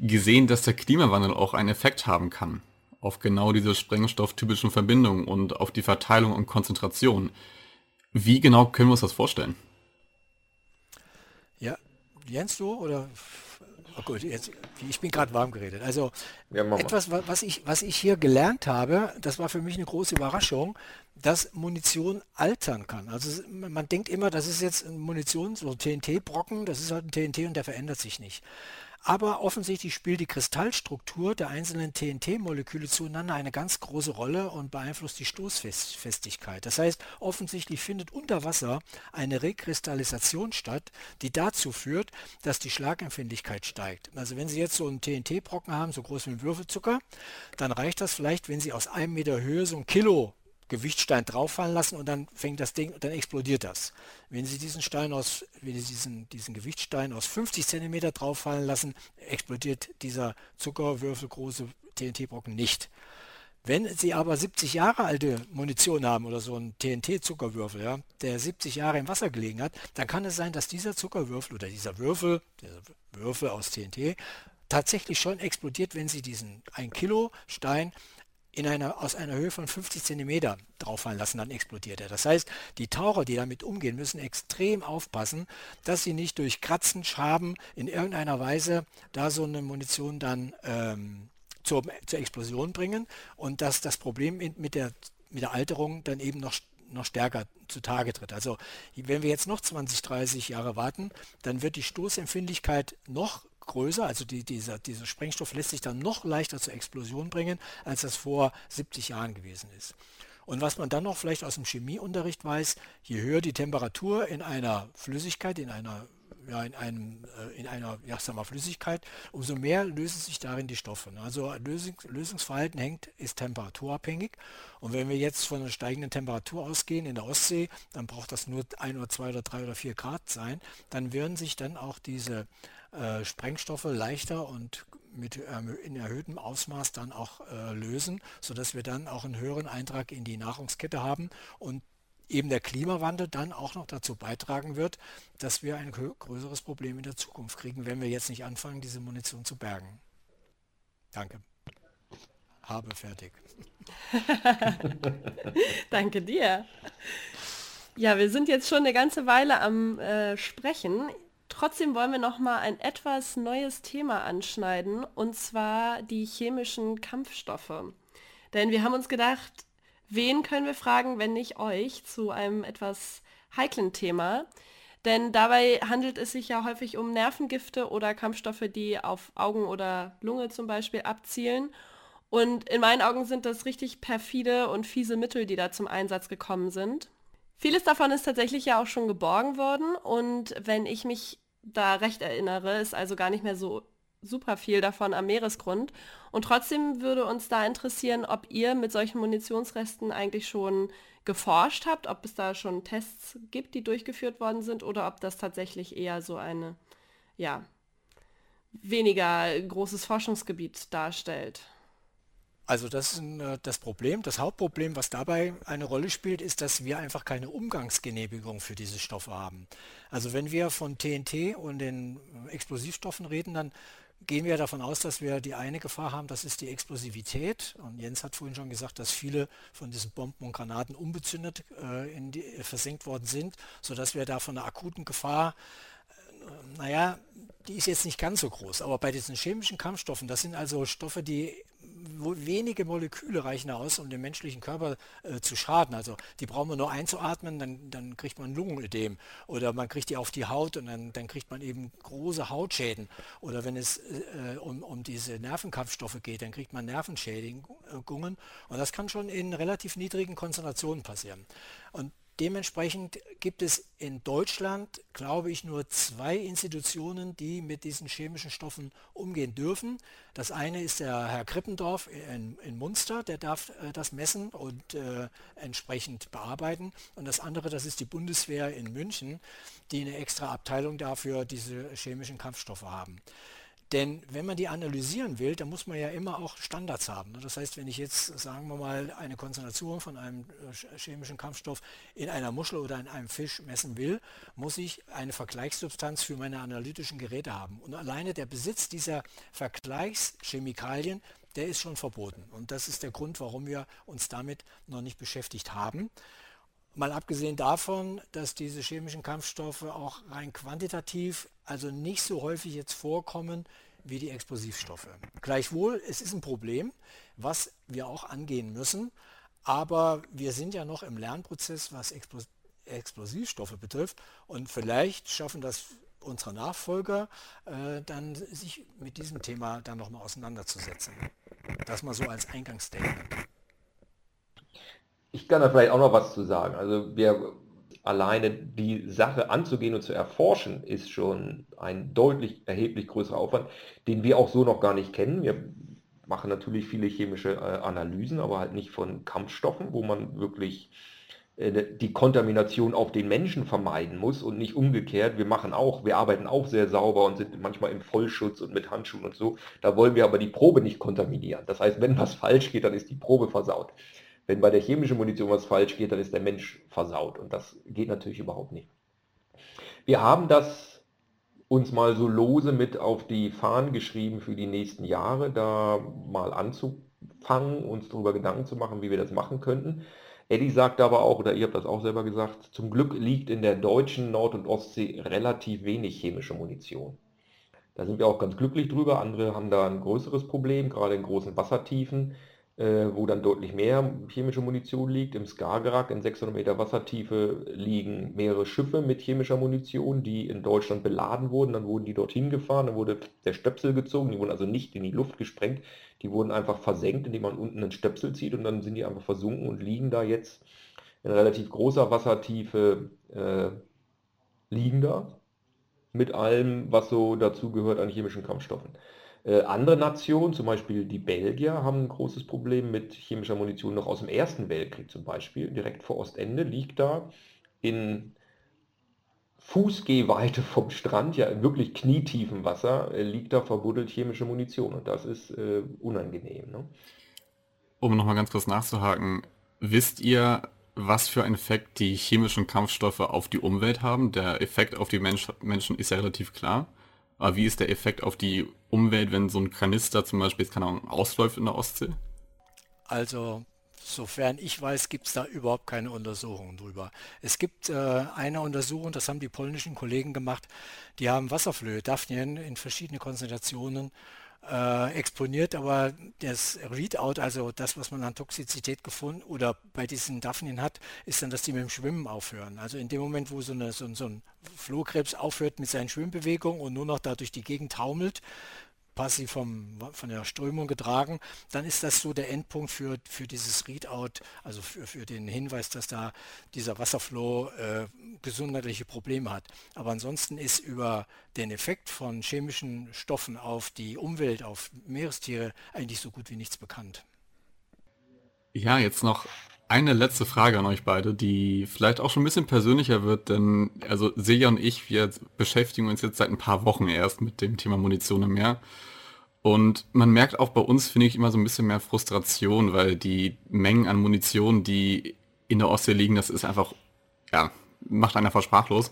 gesehen, dass der Klimawandel auch einen Effekt haben kann auf genau diese sprengstofftypischen Verbindungen und auf die Verteilung und Konzentration. Wie genau können wir uns das vorstellen? Ja, Jens, du oder Oh gut, jetzt, ich bin gerade warm geredet. Also ja, etwas, was ich, was ich hier gelernt habe, das war für mich eine große Überraschung, dass Munition altern kann. Also man denkt immer, das ist jetzt Munition, so TNT-Brocken, das ist halt ein TNT und der verändert sich nicht. Aber offensichtlich spielt die Kristallstruktur der einzelnen TNT-Moleküle zueinander eine ganz große Rolle und beeinflusst die Stoßfestigkeit. Das heißt, offensichtlich findet unter Wasser eine Rekristallisation statt, die dazu führt, dass die Schlagempfindlichkeit steigt. Also wenn Sie jetzt so einen TNT-Brocken haben, so groß wie ein Würfelzucker, dann reicht das vielleicht, wenn Sie aus einem Meter Höhe so ein Kilo Gewichtstein drauffallen lassen und dann fängt das Ding, dann explodiert das. Wenn Sie diesen Stein aus, wenn Sie diesen, diesen Gewichtstein aus 50 cm drauffallen lassen, explodiert dieser zuckerwürfelgroße TNT-Brocken nicht. Wenn Sie aber 70 Jahre alte Munition haben oder so einen TNT-Zuckerwürfel, ja, der 70 Jahre im Wasser gelegen hat, dann kann es sein, dass dieser Zuckerwürfel oder dieser Würfel, dieser Würfel aus TNT, tatsächlich schon explodiert, wenn Sie diesen 1 Kilo Stein in einer, aus einer Höhe von 50 cm drauffallen lassen, dann explodiert er. Das heißt, die Taucher, die damit umgehen, müssen extrem aufpassen, dass sie nicht durch Kratzen, Schaben in irgendeiner Weise da so eine Munition dann ähm, zur, zur Explosion bringen und dass das Problem mit der, mit der Alterung dann eben noch noch stärker zutage tritt. Also wenn wir jetzt noch 20, 30 Jahre warten, dann wird die Stoßempfindlichkeit noch größer, also die, dieser, dieser Sprengstoff lässt sich dann noch leichter zur Explosion bringen, als das vor 70 Jahren gewesen ist. Und was man dann noch vielleicht aus dem Chemieunterricht weiß, je höher die Temperatur in einer Flüssigkeit, in einer ja, in, einem, äh, in einer ja, sag mal, Flüssigkeit, umso mehr lösen sich darin die Stoffe. Also Lösungs Lösungsverhalten hängt, ist temperaturabhängig. Und wenn wir jetzt von einer steigenden Temperatur ausgehen in der Ostsee, dann braucht das nur ein oder zwei oder drei oder vier Grad sein, dann werden sich dann auch diese äh, Sprengstoffe leichter und mit ähm, in erhöhtem Ausmaß dann auch äh, lösen, sodass wir dann auch einen höheren Eintrag in die Nahrungskette haben und eben der Klimawandel dann auch noch dazu beitragen wird, dass wir ein größeres Problem in der Zukunft kriegen, wenn wir jetzt nicht anfangen, diese Munition zu bergen. Danke. Habe fertig. (laughs) Danke dir. Ja, wir sind jetzt schon eine ganze Weile am äh, Sprechen. Trotzdem wollen wir noch mal ein etwas neues Thema anschneiden, und zwar die chemischen Kampfstoffe. Denn wir haben uns gedacht, wen können wir fragen, wenn nicht euch, zu einem etwas heiklen Thema? Denn dabei handelt es sich ja häufig um Nervengifte oder Kampfstoffe, die auf Augen oder Lunge zum Beispiel abzielen. Und in meinen Augen sind das richtig perfide und fiese Mittel, die da zum Einsatz gekommen sind. Vieles davon ist tatsächlich ja auch schon geborgen worden und wenn ich mich da recht erinnere, ist also gar nicht mehr so super viel davon am Meeresgrund. Und trotzdem würde uns da interessieren, ob ihr mit solchen Munitionsresten eigentlich schon geforscht habt, ob es da schon Tests gibt, die durchgeführt worden sind oder ob das tatsächlich eher so eine, ja, weniger großes Forschungsgebiet darstellt. Also das ist ein, äh, das Problem. Das Hauptproblem, was dabei eine Rolle spielt, ist, dass wir einfach keine Umgangsgenehmigung für diese Stoffe haben. Also wenn wir von TNT und den Explosivstoffen reden, dann gehen wir davon aus, dass wir die eine Gefahr haben, das ist die Explosivität. Und Jens hat vorhin schon gesagt, dass viele von diesen Bomben und Granaten unbezündet äh, die, versenkt worden sind, sodass wir da von einer akuten Gefahr äh, naja, die ist jetzt nicht ganz so groß, aber bei diesen chemischen Kampfstoffen, das sind also Stoffe, die wenige Moleküle reichen aus, um dem menschlichen Körper äh, zu schaden. Also die brauchen wir nur einzuatmen, dann, dann kriegt man Lungenödem. Oder man kriegt die auf die Haut und dann, dann kriegt man eben große Hautschäden. Oder wenn es äh, um, um diese Nervenkampfstoffe geht, dann kriegt man Nervenschädigungen. Und das kann schon in relativ niedrigen Konzentrationen passieren. Und Dementsprechend gibt es in Deutschland, glaube ich, nur zwei Institutionen, die mit diesen chemischen Stoffen umgehen dürfen. Das eine ist der Herr Krippendorf in, in Munster, der darf äh, das messen und äh, entsprechend bearbeiten. Und das andere, das ist die Bundeswehr in München, die eine extra Abteilung dafür diese chemischen Kampfstoffe haben. Denn wenn man die analysieren will, dann muss man ja immer auch Standards haben. Das heißt, wenn ich jetzt, sagen wir mal, eine Konzentration von einem äh, chemischen Kampfstoff in einer Muschel oder in einem Fisch messen will, muss ich eine Vergleichssubstanz für meine analytischen Geräte haben. Und alleine der Besitz dieser Vergleichschemikalien, der ist schon verboten. Und das ist der Grund, warum wir uns damit noch nicht beschäftigt haben. Mal abgesehen davon, dass diese chemischen Kampfstoffe auch rein quantitativ also nicht so häufig jetzt vorkommen wie die Explosivstoffe. Gleichwohl, es ist ein Problem, was wir auch angehen müssen, aber wir sind ja noch im Lernprozess, was Explos Explosivstoffe betrifft und vielleicht schaffen das unsere Nachfolger äh, dann sich mit diesem Thema dann nochmal auseinanderzusetzen. Das mal so als Eingangsstatement. Ich kann da vielleicht auch noch was zu sagen. Also wir alleine die Sache anzugehen und zu erforschen, ist schon ein deutlich erheblich größerer Aufwand, den wir auch so noch gar nicht kennen. Wir machen natürlich viele chemische äh, Analysen, aber halt nicht von Kampfstoffen, wo man wirklich äh, die Kontamination auf den Menschen vermeiden muss und nicht umgekehrt. Wir machen auch, wir arbeiten auch sehr sauber und sind manchmal im Vollschutz und mit Handschuhen und so. Da wollen wir aber die Probe nicht kontaminieren. Das heißt, wenn was falsch geht, dann ist die Probe versaut. Wenn bei der chemischen Munition was falsch geht, dann ist der Mensch versaut. Und das geht natürlich überhaupt nicht. Wir haben das uns mal so lose mit auf die Fahnen geschrieben für die nächsten Jahre, da mal anzufangen, uns darüber Gedanken zu machen, wie wir das machen könnten. Eddie sagt aber auch, oder ihr habt das auch selber gesagt, zum Glück liegt in der deutschen Nord- und Ostsee relativ wenig chemische Munition. Da sind wir auch ganz glücklich drüber. Andere haben da ein größeres Problem, gerade in großen Wassertiefen, wo dann deutlich mehr chemische Munition liegt. Im Skagerrak in 600 Meter Wassertiefe liegen mehrere Schiffe mit chemischer Munition, die in Deutschland beladen wurden. Dann wurden die dorthin gefahren, dann wurde der Stöpsel gezogen, die wurden also nicht in die Luft gesprengt, die wurden einfach versenkt, indem man unten einen Stöpsel zieht und dann sind die einfach versunken und liegen da jetzt in relativ großer Wassertiefe äh, liegen da mit allem, was so dazu gehört an chemischen Kampfstoffen. Äh, andere Nationen, zum Beispiel die Belgier, haben ein großes Problem mit chemischer Munition noch aus dem Ersten Weltkrieg zum Beispiel. Direkt vor Ostende liegt da in Fußgehweite vom Strand, ja wirklich knietiefem Wasser, äh, liegt da verbuddelt chemische Munition und das ist äh, unangenehm. Ne? Um nochmal ganz kurz nachzuhaken, wisst ihr, was für einen Effekt die chemischen Kampfstoffe auf die Umwelt haben? Der Effekt auf die Mensch Menschen ist ja relativ klar. Aber wie ist der Effekt auf die Umwelt, wenn so ein Kanister zum Beispiel, keine Ahnung, ausläuft in der Ostsee? Also Sofern ich weiß, gibt es da überhaupt keine Untersuchungen drüber. Es gibt äh, eine Untersuchung, das haben die polnischen Kollegen gemacht, die haben Wasserflöhe, Daphnien in verschiedene Konzentrationen äh, exponiert, aber das Readout, also das, was man an Toxizität gefunden oder bei diesen Daphnien hat, ist dann, dass die mit dem Schwimmen aufhören. Also in dem Moment, wo so, eine, so, so ein Flohkrebs aufhört mit seinen Schwimmbewegungen und nur noch da durch die Gegend taumelt, passiv vom, von der Strömung getragen, dann ist das so der Endpunkt für, für dieses Readout, also für, für den Hinweis, dass da dieser Wasserflow äh, gesundheitliche Probleme hat. Aber ansonsten ist über den Effekt von chemischen Stoffen auf die Umwelt, auf Meerestiere eigentlich so gut wie nichts bekannt. Ja, jetzt noch eine letzte Frage an euch beide, die vielleicht auch schon ein bisschen persönlicher wird, denn also Silja und ich, wir beschäftigen uns jetzt seit ein paar Wochen erst mit dem Thema Munition im Meer. Und man merkt auch bei uns, finde ich, immer so ein bisschen mehr Frustration, weil die Mengen an Munition, die in der Ostsee liegen, das ist einfach, ja, macht einen einfach sprachlos.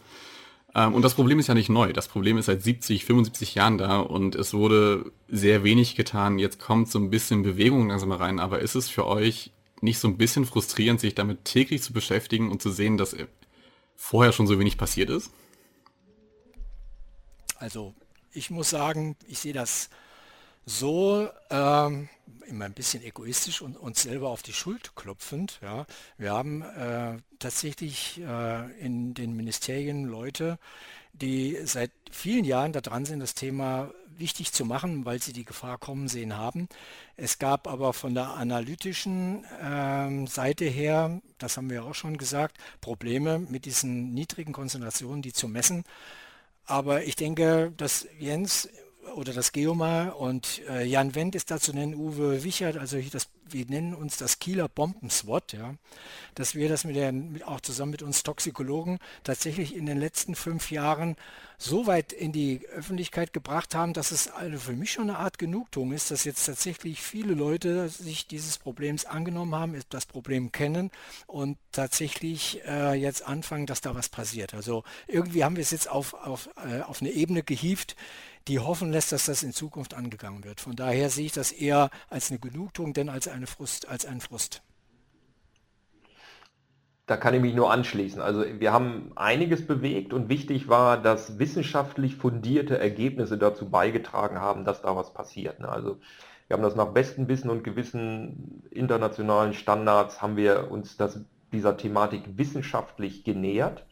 Ähm, und das Problem ist ja nicht neu. Das Problem ist seit 70, 75 Jahren da und es wurde sehr wenig getan. Jetzt kommt so ein bisschen Bewegung langsam rein, aber ist es für euch nicht so ein bisschen frustrierend, sich damit täglich zu beschäftigen und zu sehen, dass vorher schon so wenig passiert ist? Also ich muss sagen, ich sehe das so ähm, immer ein bisschen egoistisch und uns selber auf die Schuld klopfend. Ja. Wir haben äh, tatsächlich äh, in den Ministerien Leute, die seit vielen Jahren daran sind, das Thema wichtig zu machen, weil sie die Gefahr kommen sehen haben. Es gab aber von der analytischen ähm, Seite her, das haben wir auch schon gesagt, Probleme mit diesen niedrigen Konzentrationen, die zu messen. Aber ich denke, dass Jens oder das Geomar und äh, Jan Wendt ist dazu nennen, Uwe Wichert, also das, wir nennen uns das Kieler Bombenswot, ja, dass wir das mit der, auch zusammen mit uns Toxikologen tatsächlich in den letzten fünf Jahren so weit in die Öffentlichkeit gebracht haben, dass es also für mich schon eine Art Genugtuung ist, dass jetzt tatsächlich viele Leute sich dieses Problems angenommen haben, das Problem kennen und tatsächlich äh, jetzt anfangen, dass da was passiert. Also irgendwie haben wir es jetzt auf, auf, äh, auf eine Ebene gehievt, die hoffen lässt, dass das in Zukunft angegangen wird. Von daher sehe ich das eher als eine Genugtuung, denn als, eine Frust, als einen Frust. Da kann ich mich nur anschließen. Also wir haben einiges bewegt und wichtig war, dass wissenschaftlich fundierte Ergebnisse dazu beigetragen haben, dass da was passiert. Ne? Also wir haben das nach bestem Wissen und gewissen internationalen Standards haben wir uns das, dieser Thematik wissenschaftlich genähert äh,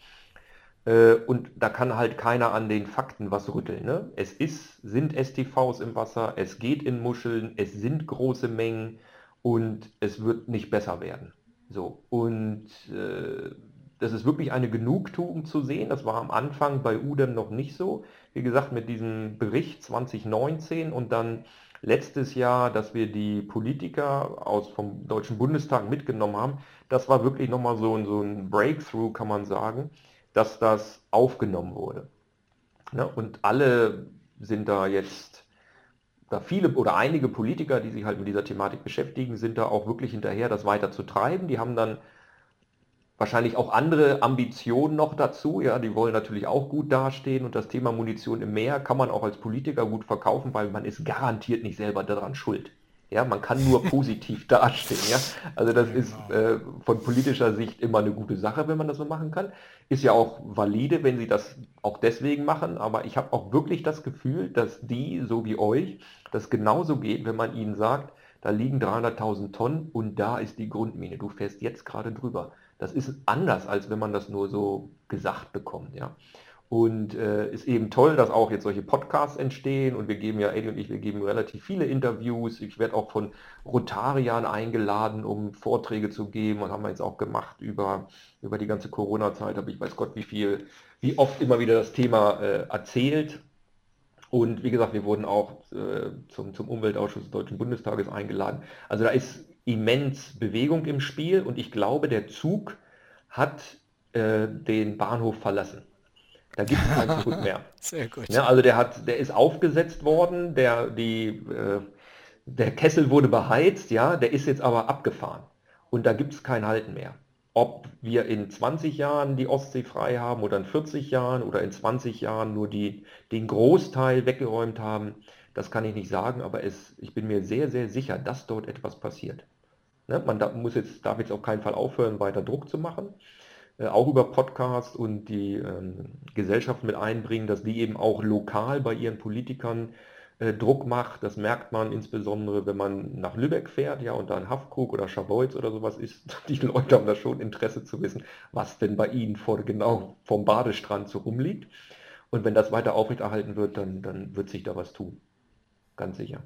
und da kann halt keiner an den Fakten was rütteln. Ne? Es ist, sind STVs im Wasser, es geht in Muscheln, es sind große Mengen und es wird nicht besser werden. So, und äh, das ist wirklich eine Genugtuung zu sehen. Das war am Anfang bei UDEM noch nicht so. Wie gesagt, mit diesem Bericht 2019 und dann letztes Jahr, dass wir die Politiker aus vom Deutschen Bundestag mitgenommen haben, das war wirklich nochmal so, so ein Breakthrough, kann man sagen, dass das aufgenommen wurde. Ja, und alle sind da jetzt, da viele oder einige Politiker, die sich halt mit dieser Thematik beschäftigen, sind da auch wirklich hinterher, das weiter zu treiben. Die haben dann wahrscheinlich auch andere Ambitionen noch dazu. Ja, die wollen natürlich auch gut dastehen und das Thema Munition im Meer kann man auch als Politiker gut verkaufen, weil man ist garantiert nicht selber daran schuld. Ja, man kann nur positiv (laughs) dastehen. Ja? Also das ist genau. äh, von politischer Sicht immer eine gute Sache, wenn man das so machen kann. Ist ja auch valide, wenn sie das auch deswegen machen, aber ich habe auch wirklich das Gefühl, dass die, so wie euch, das genauso geht, wenn man ihnen sagt, da liegen 300.000 Tonnen und da ist die Grundmine. Du fährst jetzt gerade drüber. Das ist anders, als wenn man das nur so gesagt bekommt. Ja. Und äh, ist eben toll, dass auch jetzt solche Podcasts entstehen und wir geben ja, Eddie und ich, wir geben relativ viele Interviews. Ich werde auch von Rotariern eingeladen, um Vorträge zu geben und haben wir jetzt auch gemacht über, über die ganze Corona-Zeit, aber ich weiß Gott, wie viel, wie oft immer wieder das Thema äh, erzählt. Und wie gesagt, wir wurden auch äh, zum, zum Umweltausschuss des Deutschen Bundestages eingeladen. Also da ist immens Bewegung im Spiel und ich glaube, der Zug hat äh, den Bahnhof verlassen. Da gibt es keinen Zug mehr. (laughs) Sehr gut. Ja, also der hat, der ist aufgesetzt worden, der, die, äh, der Kessel wurde beheizt, ja, der ist jetzt aber abgefahren. Und da gibt es kein Halten mehr. Ob wir in 20 Jahren die Ostsee frei haben oder in 40 Jahren oder in 20 Jahren nur die, den Großteil weggeräumt haben, das kann ich nicht sagen, aber es, ich bin mir sehr, sehr sicher, dass dort etwas passiert. Ne? Man da, muss jetzt, darf jetzt auf keinen Fall aufhören, weiter Druck zu machen auch über Podcasts und die ähm, Gesellschaft mit einbringen, dass die eben auch lokal bei ihren Politikern äh, Druck macht. Das merkt man insbesondere, wenn man nach Lübeck fährt, ja, und da in Haffkrug oder Scharbeutz oder sowas ist. (laughs) Die Leute haben da schon Interesse zu wissen, was denn bei ihnen vor, genau vom Badestrand so rumliegt. Und wenn das weiter aufrechterhalten wird, dann, dann wird sich da was tun. Ganz sicher.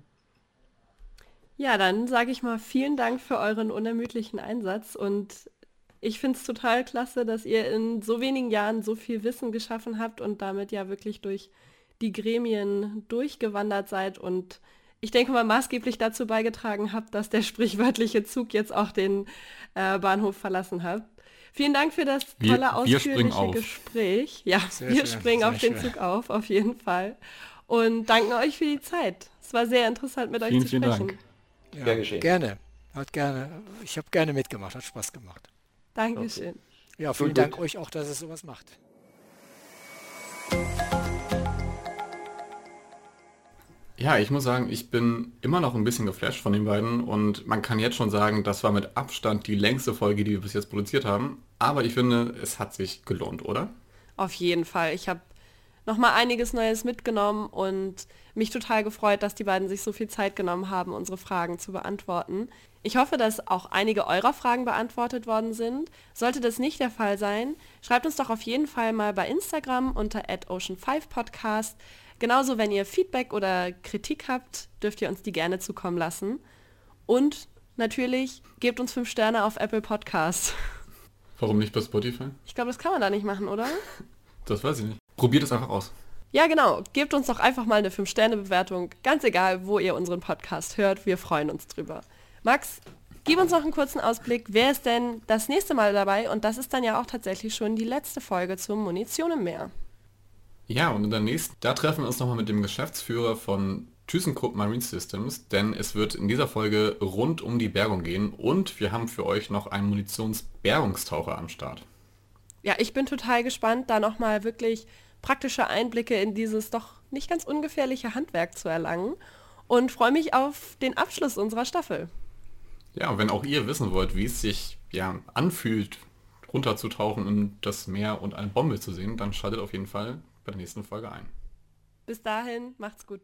Ja, dann sage ich mal vielen Dank für euren unermüdlichen Einsatz und ich finde es total klasse, dass ihr in so wenigen Jahren so viel Wissen geschaffen habt und damit ja wirklich durch die Gremien durchgewandert seid und ich denke mal maßgeblich dazu beigetragen habt, dass der (laughs) sprichwörtliche Zug jetzt auch den äh, Bahnhof verlassen hat. Vielen Dank für das tolle, wir, ausführliche Gespräch. Ja, sehr wir schön, springen auf schön. den Zug auf, auf jeden Fall. Und danken euch für die Zeit. Es war sehr interessant, mit vielen, euch zu sprechen. Ja, gerne. Hat gerne. Ich habe gerne mitgemacht, hat Spaß gemacht. Dankeschön. Ja, vielen Dank euch auch, dass es sowas macht. Ja, ich muss sagen, ich bin immer noch ein bisschen geflasht von den beiden und man kann jetzt schon sagen, das war mit Abstand die längste Folge, die wir bis jetzt produziert haben. Aber ich finde, es hat sich gelohnt, oder? Auf jeden Fall. Ich habe nochmal einiges Neues mitgenommen und mich total gefreut, dass die beiden sich so viel Zeit genommen haben, unsere Fragen zu beantworten. Ich hoffe, dass auch einige eurer Fragen beantwortet worden sind. Sollte das nicht der Fall sein, schreibt uns doch auf jeden Fall mal bei Instagram unter ocean5podcast. Genauso, wenn ihr Feedback oder Kritik habt, dürft ihr uns die gerne zukommen lassen. Und natürlich, gebt uns fünf Sterne auf Apple Podcast. Warum nicht bei Spotify? Ich glaube, das kann man da nicht machen, oder? Das weiß ich nicht. Probiert es einfach aus. Ja, genau. Gebt uns doch einfach mal eine 5-Sterne-Bewertung. Ganz egal, wo ihr unseren Podcast hört. Wir freuen uns drüber. Max, gib uns noch einen kurzen Ausblick. Wer ist denn das nächste Mal dabei? Und das ist dann ja auch tatsächlich schon die letzte Folge zum Munition im Meer. Ja, und in der nächsten, da treffen wir uns nochmal mit dem Geschäftsführer von ThyssenKrupp Marine Systems, denn es wird in dieser Folge rund um die Bergung gehen und wir haben für euch noch einen Munitionsbergungstaucher am Start. Ja, ich bin total gespannt, da nochmal wirklich praktische Einblicke in dieses doch nicht ganz ungefährliche Handwerk zu erlangen und freue mich auf den Abschluss unserer Staffel. Ja, wenn auch ihr wissen wollt, wie es sich ja anfühlt, runterzutauchen in das Meer und eine Bombe zu sehen, dann schaltet auf jeden Fall bei der nächsten Folge ein. Bis dahin, macht's gut.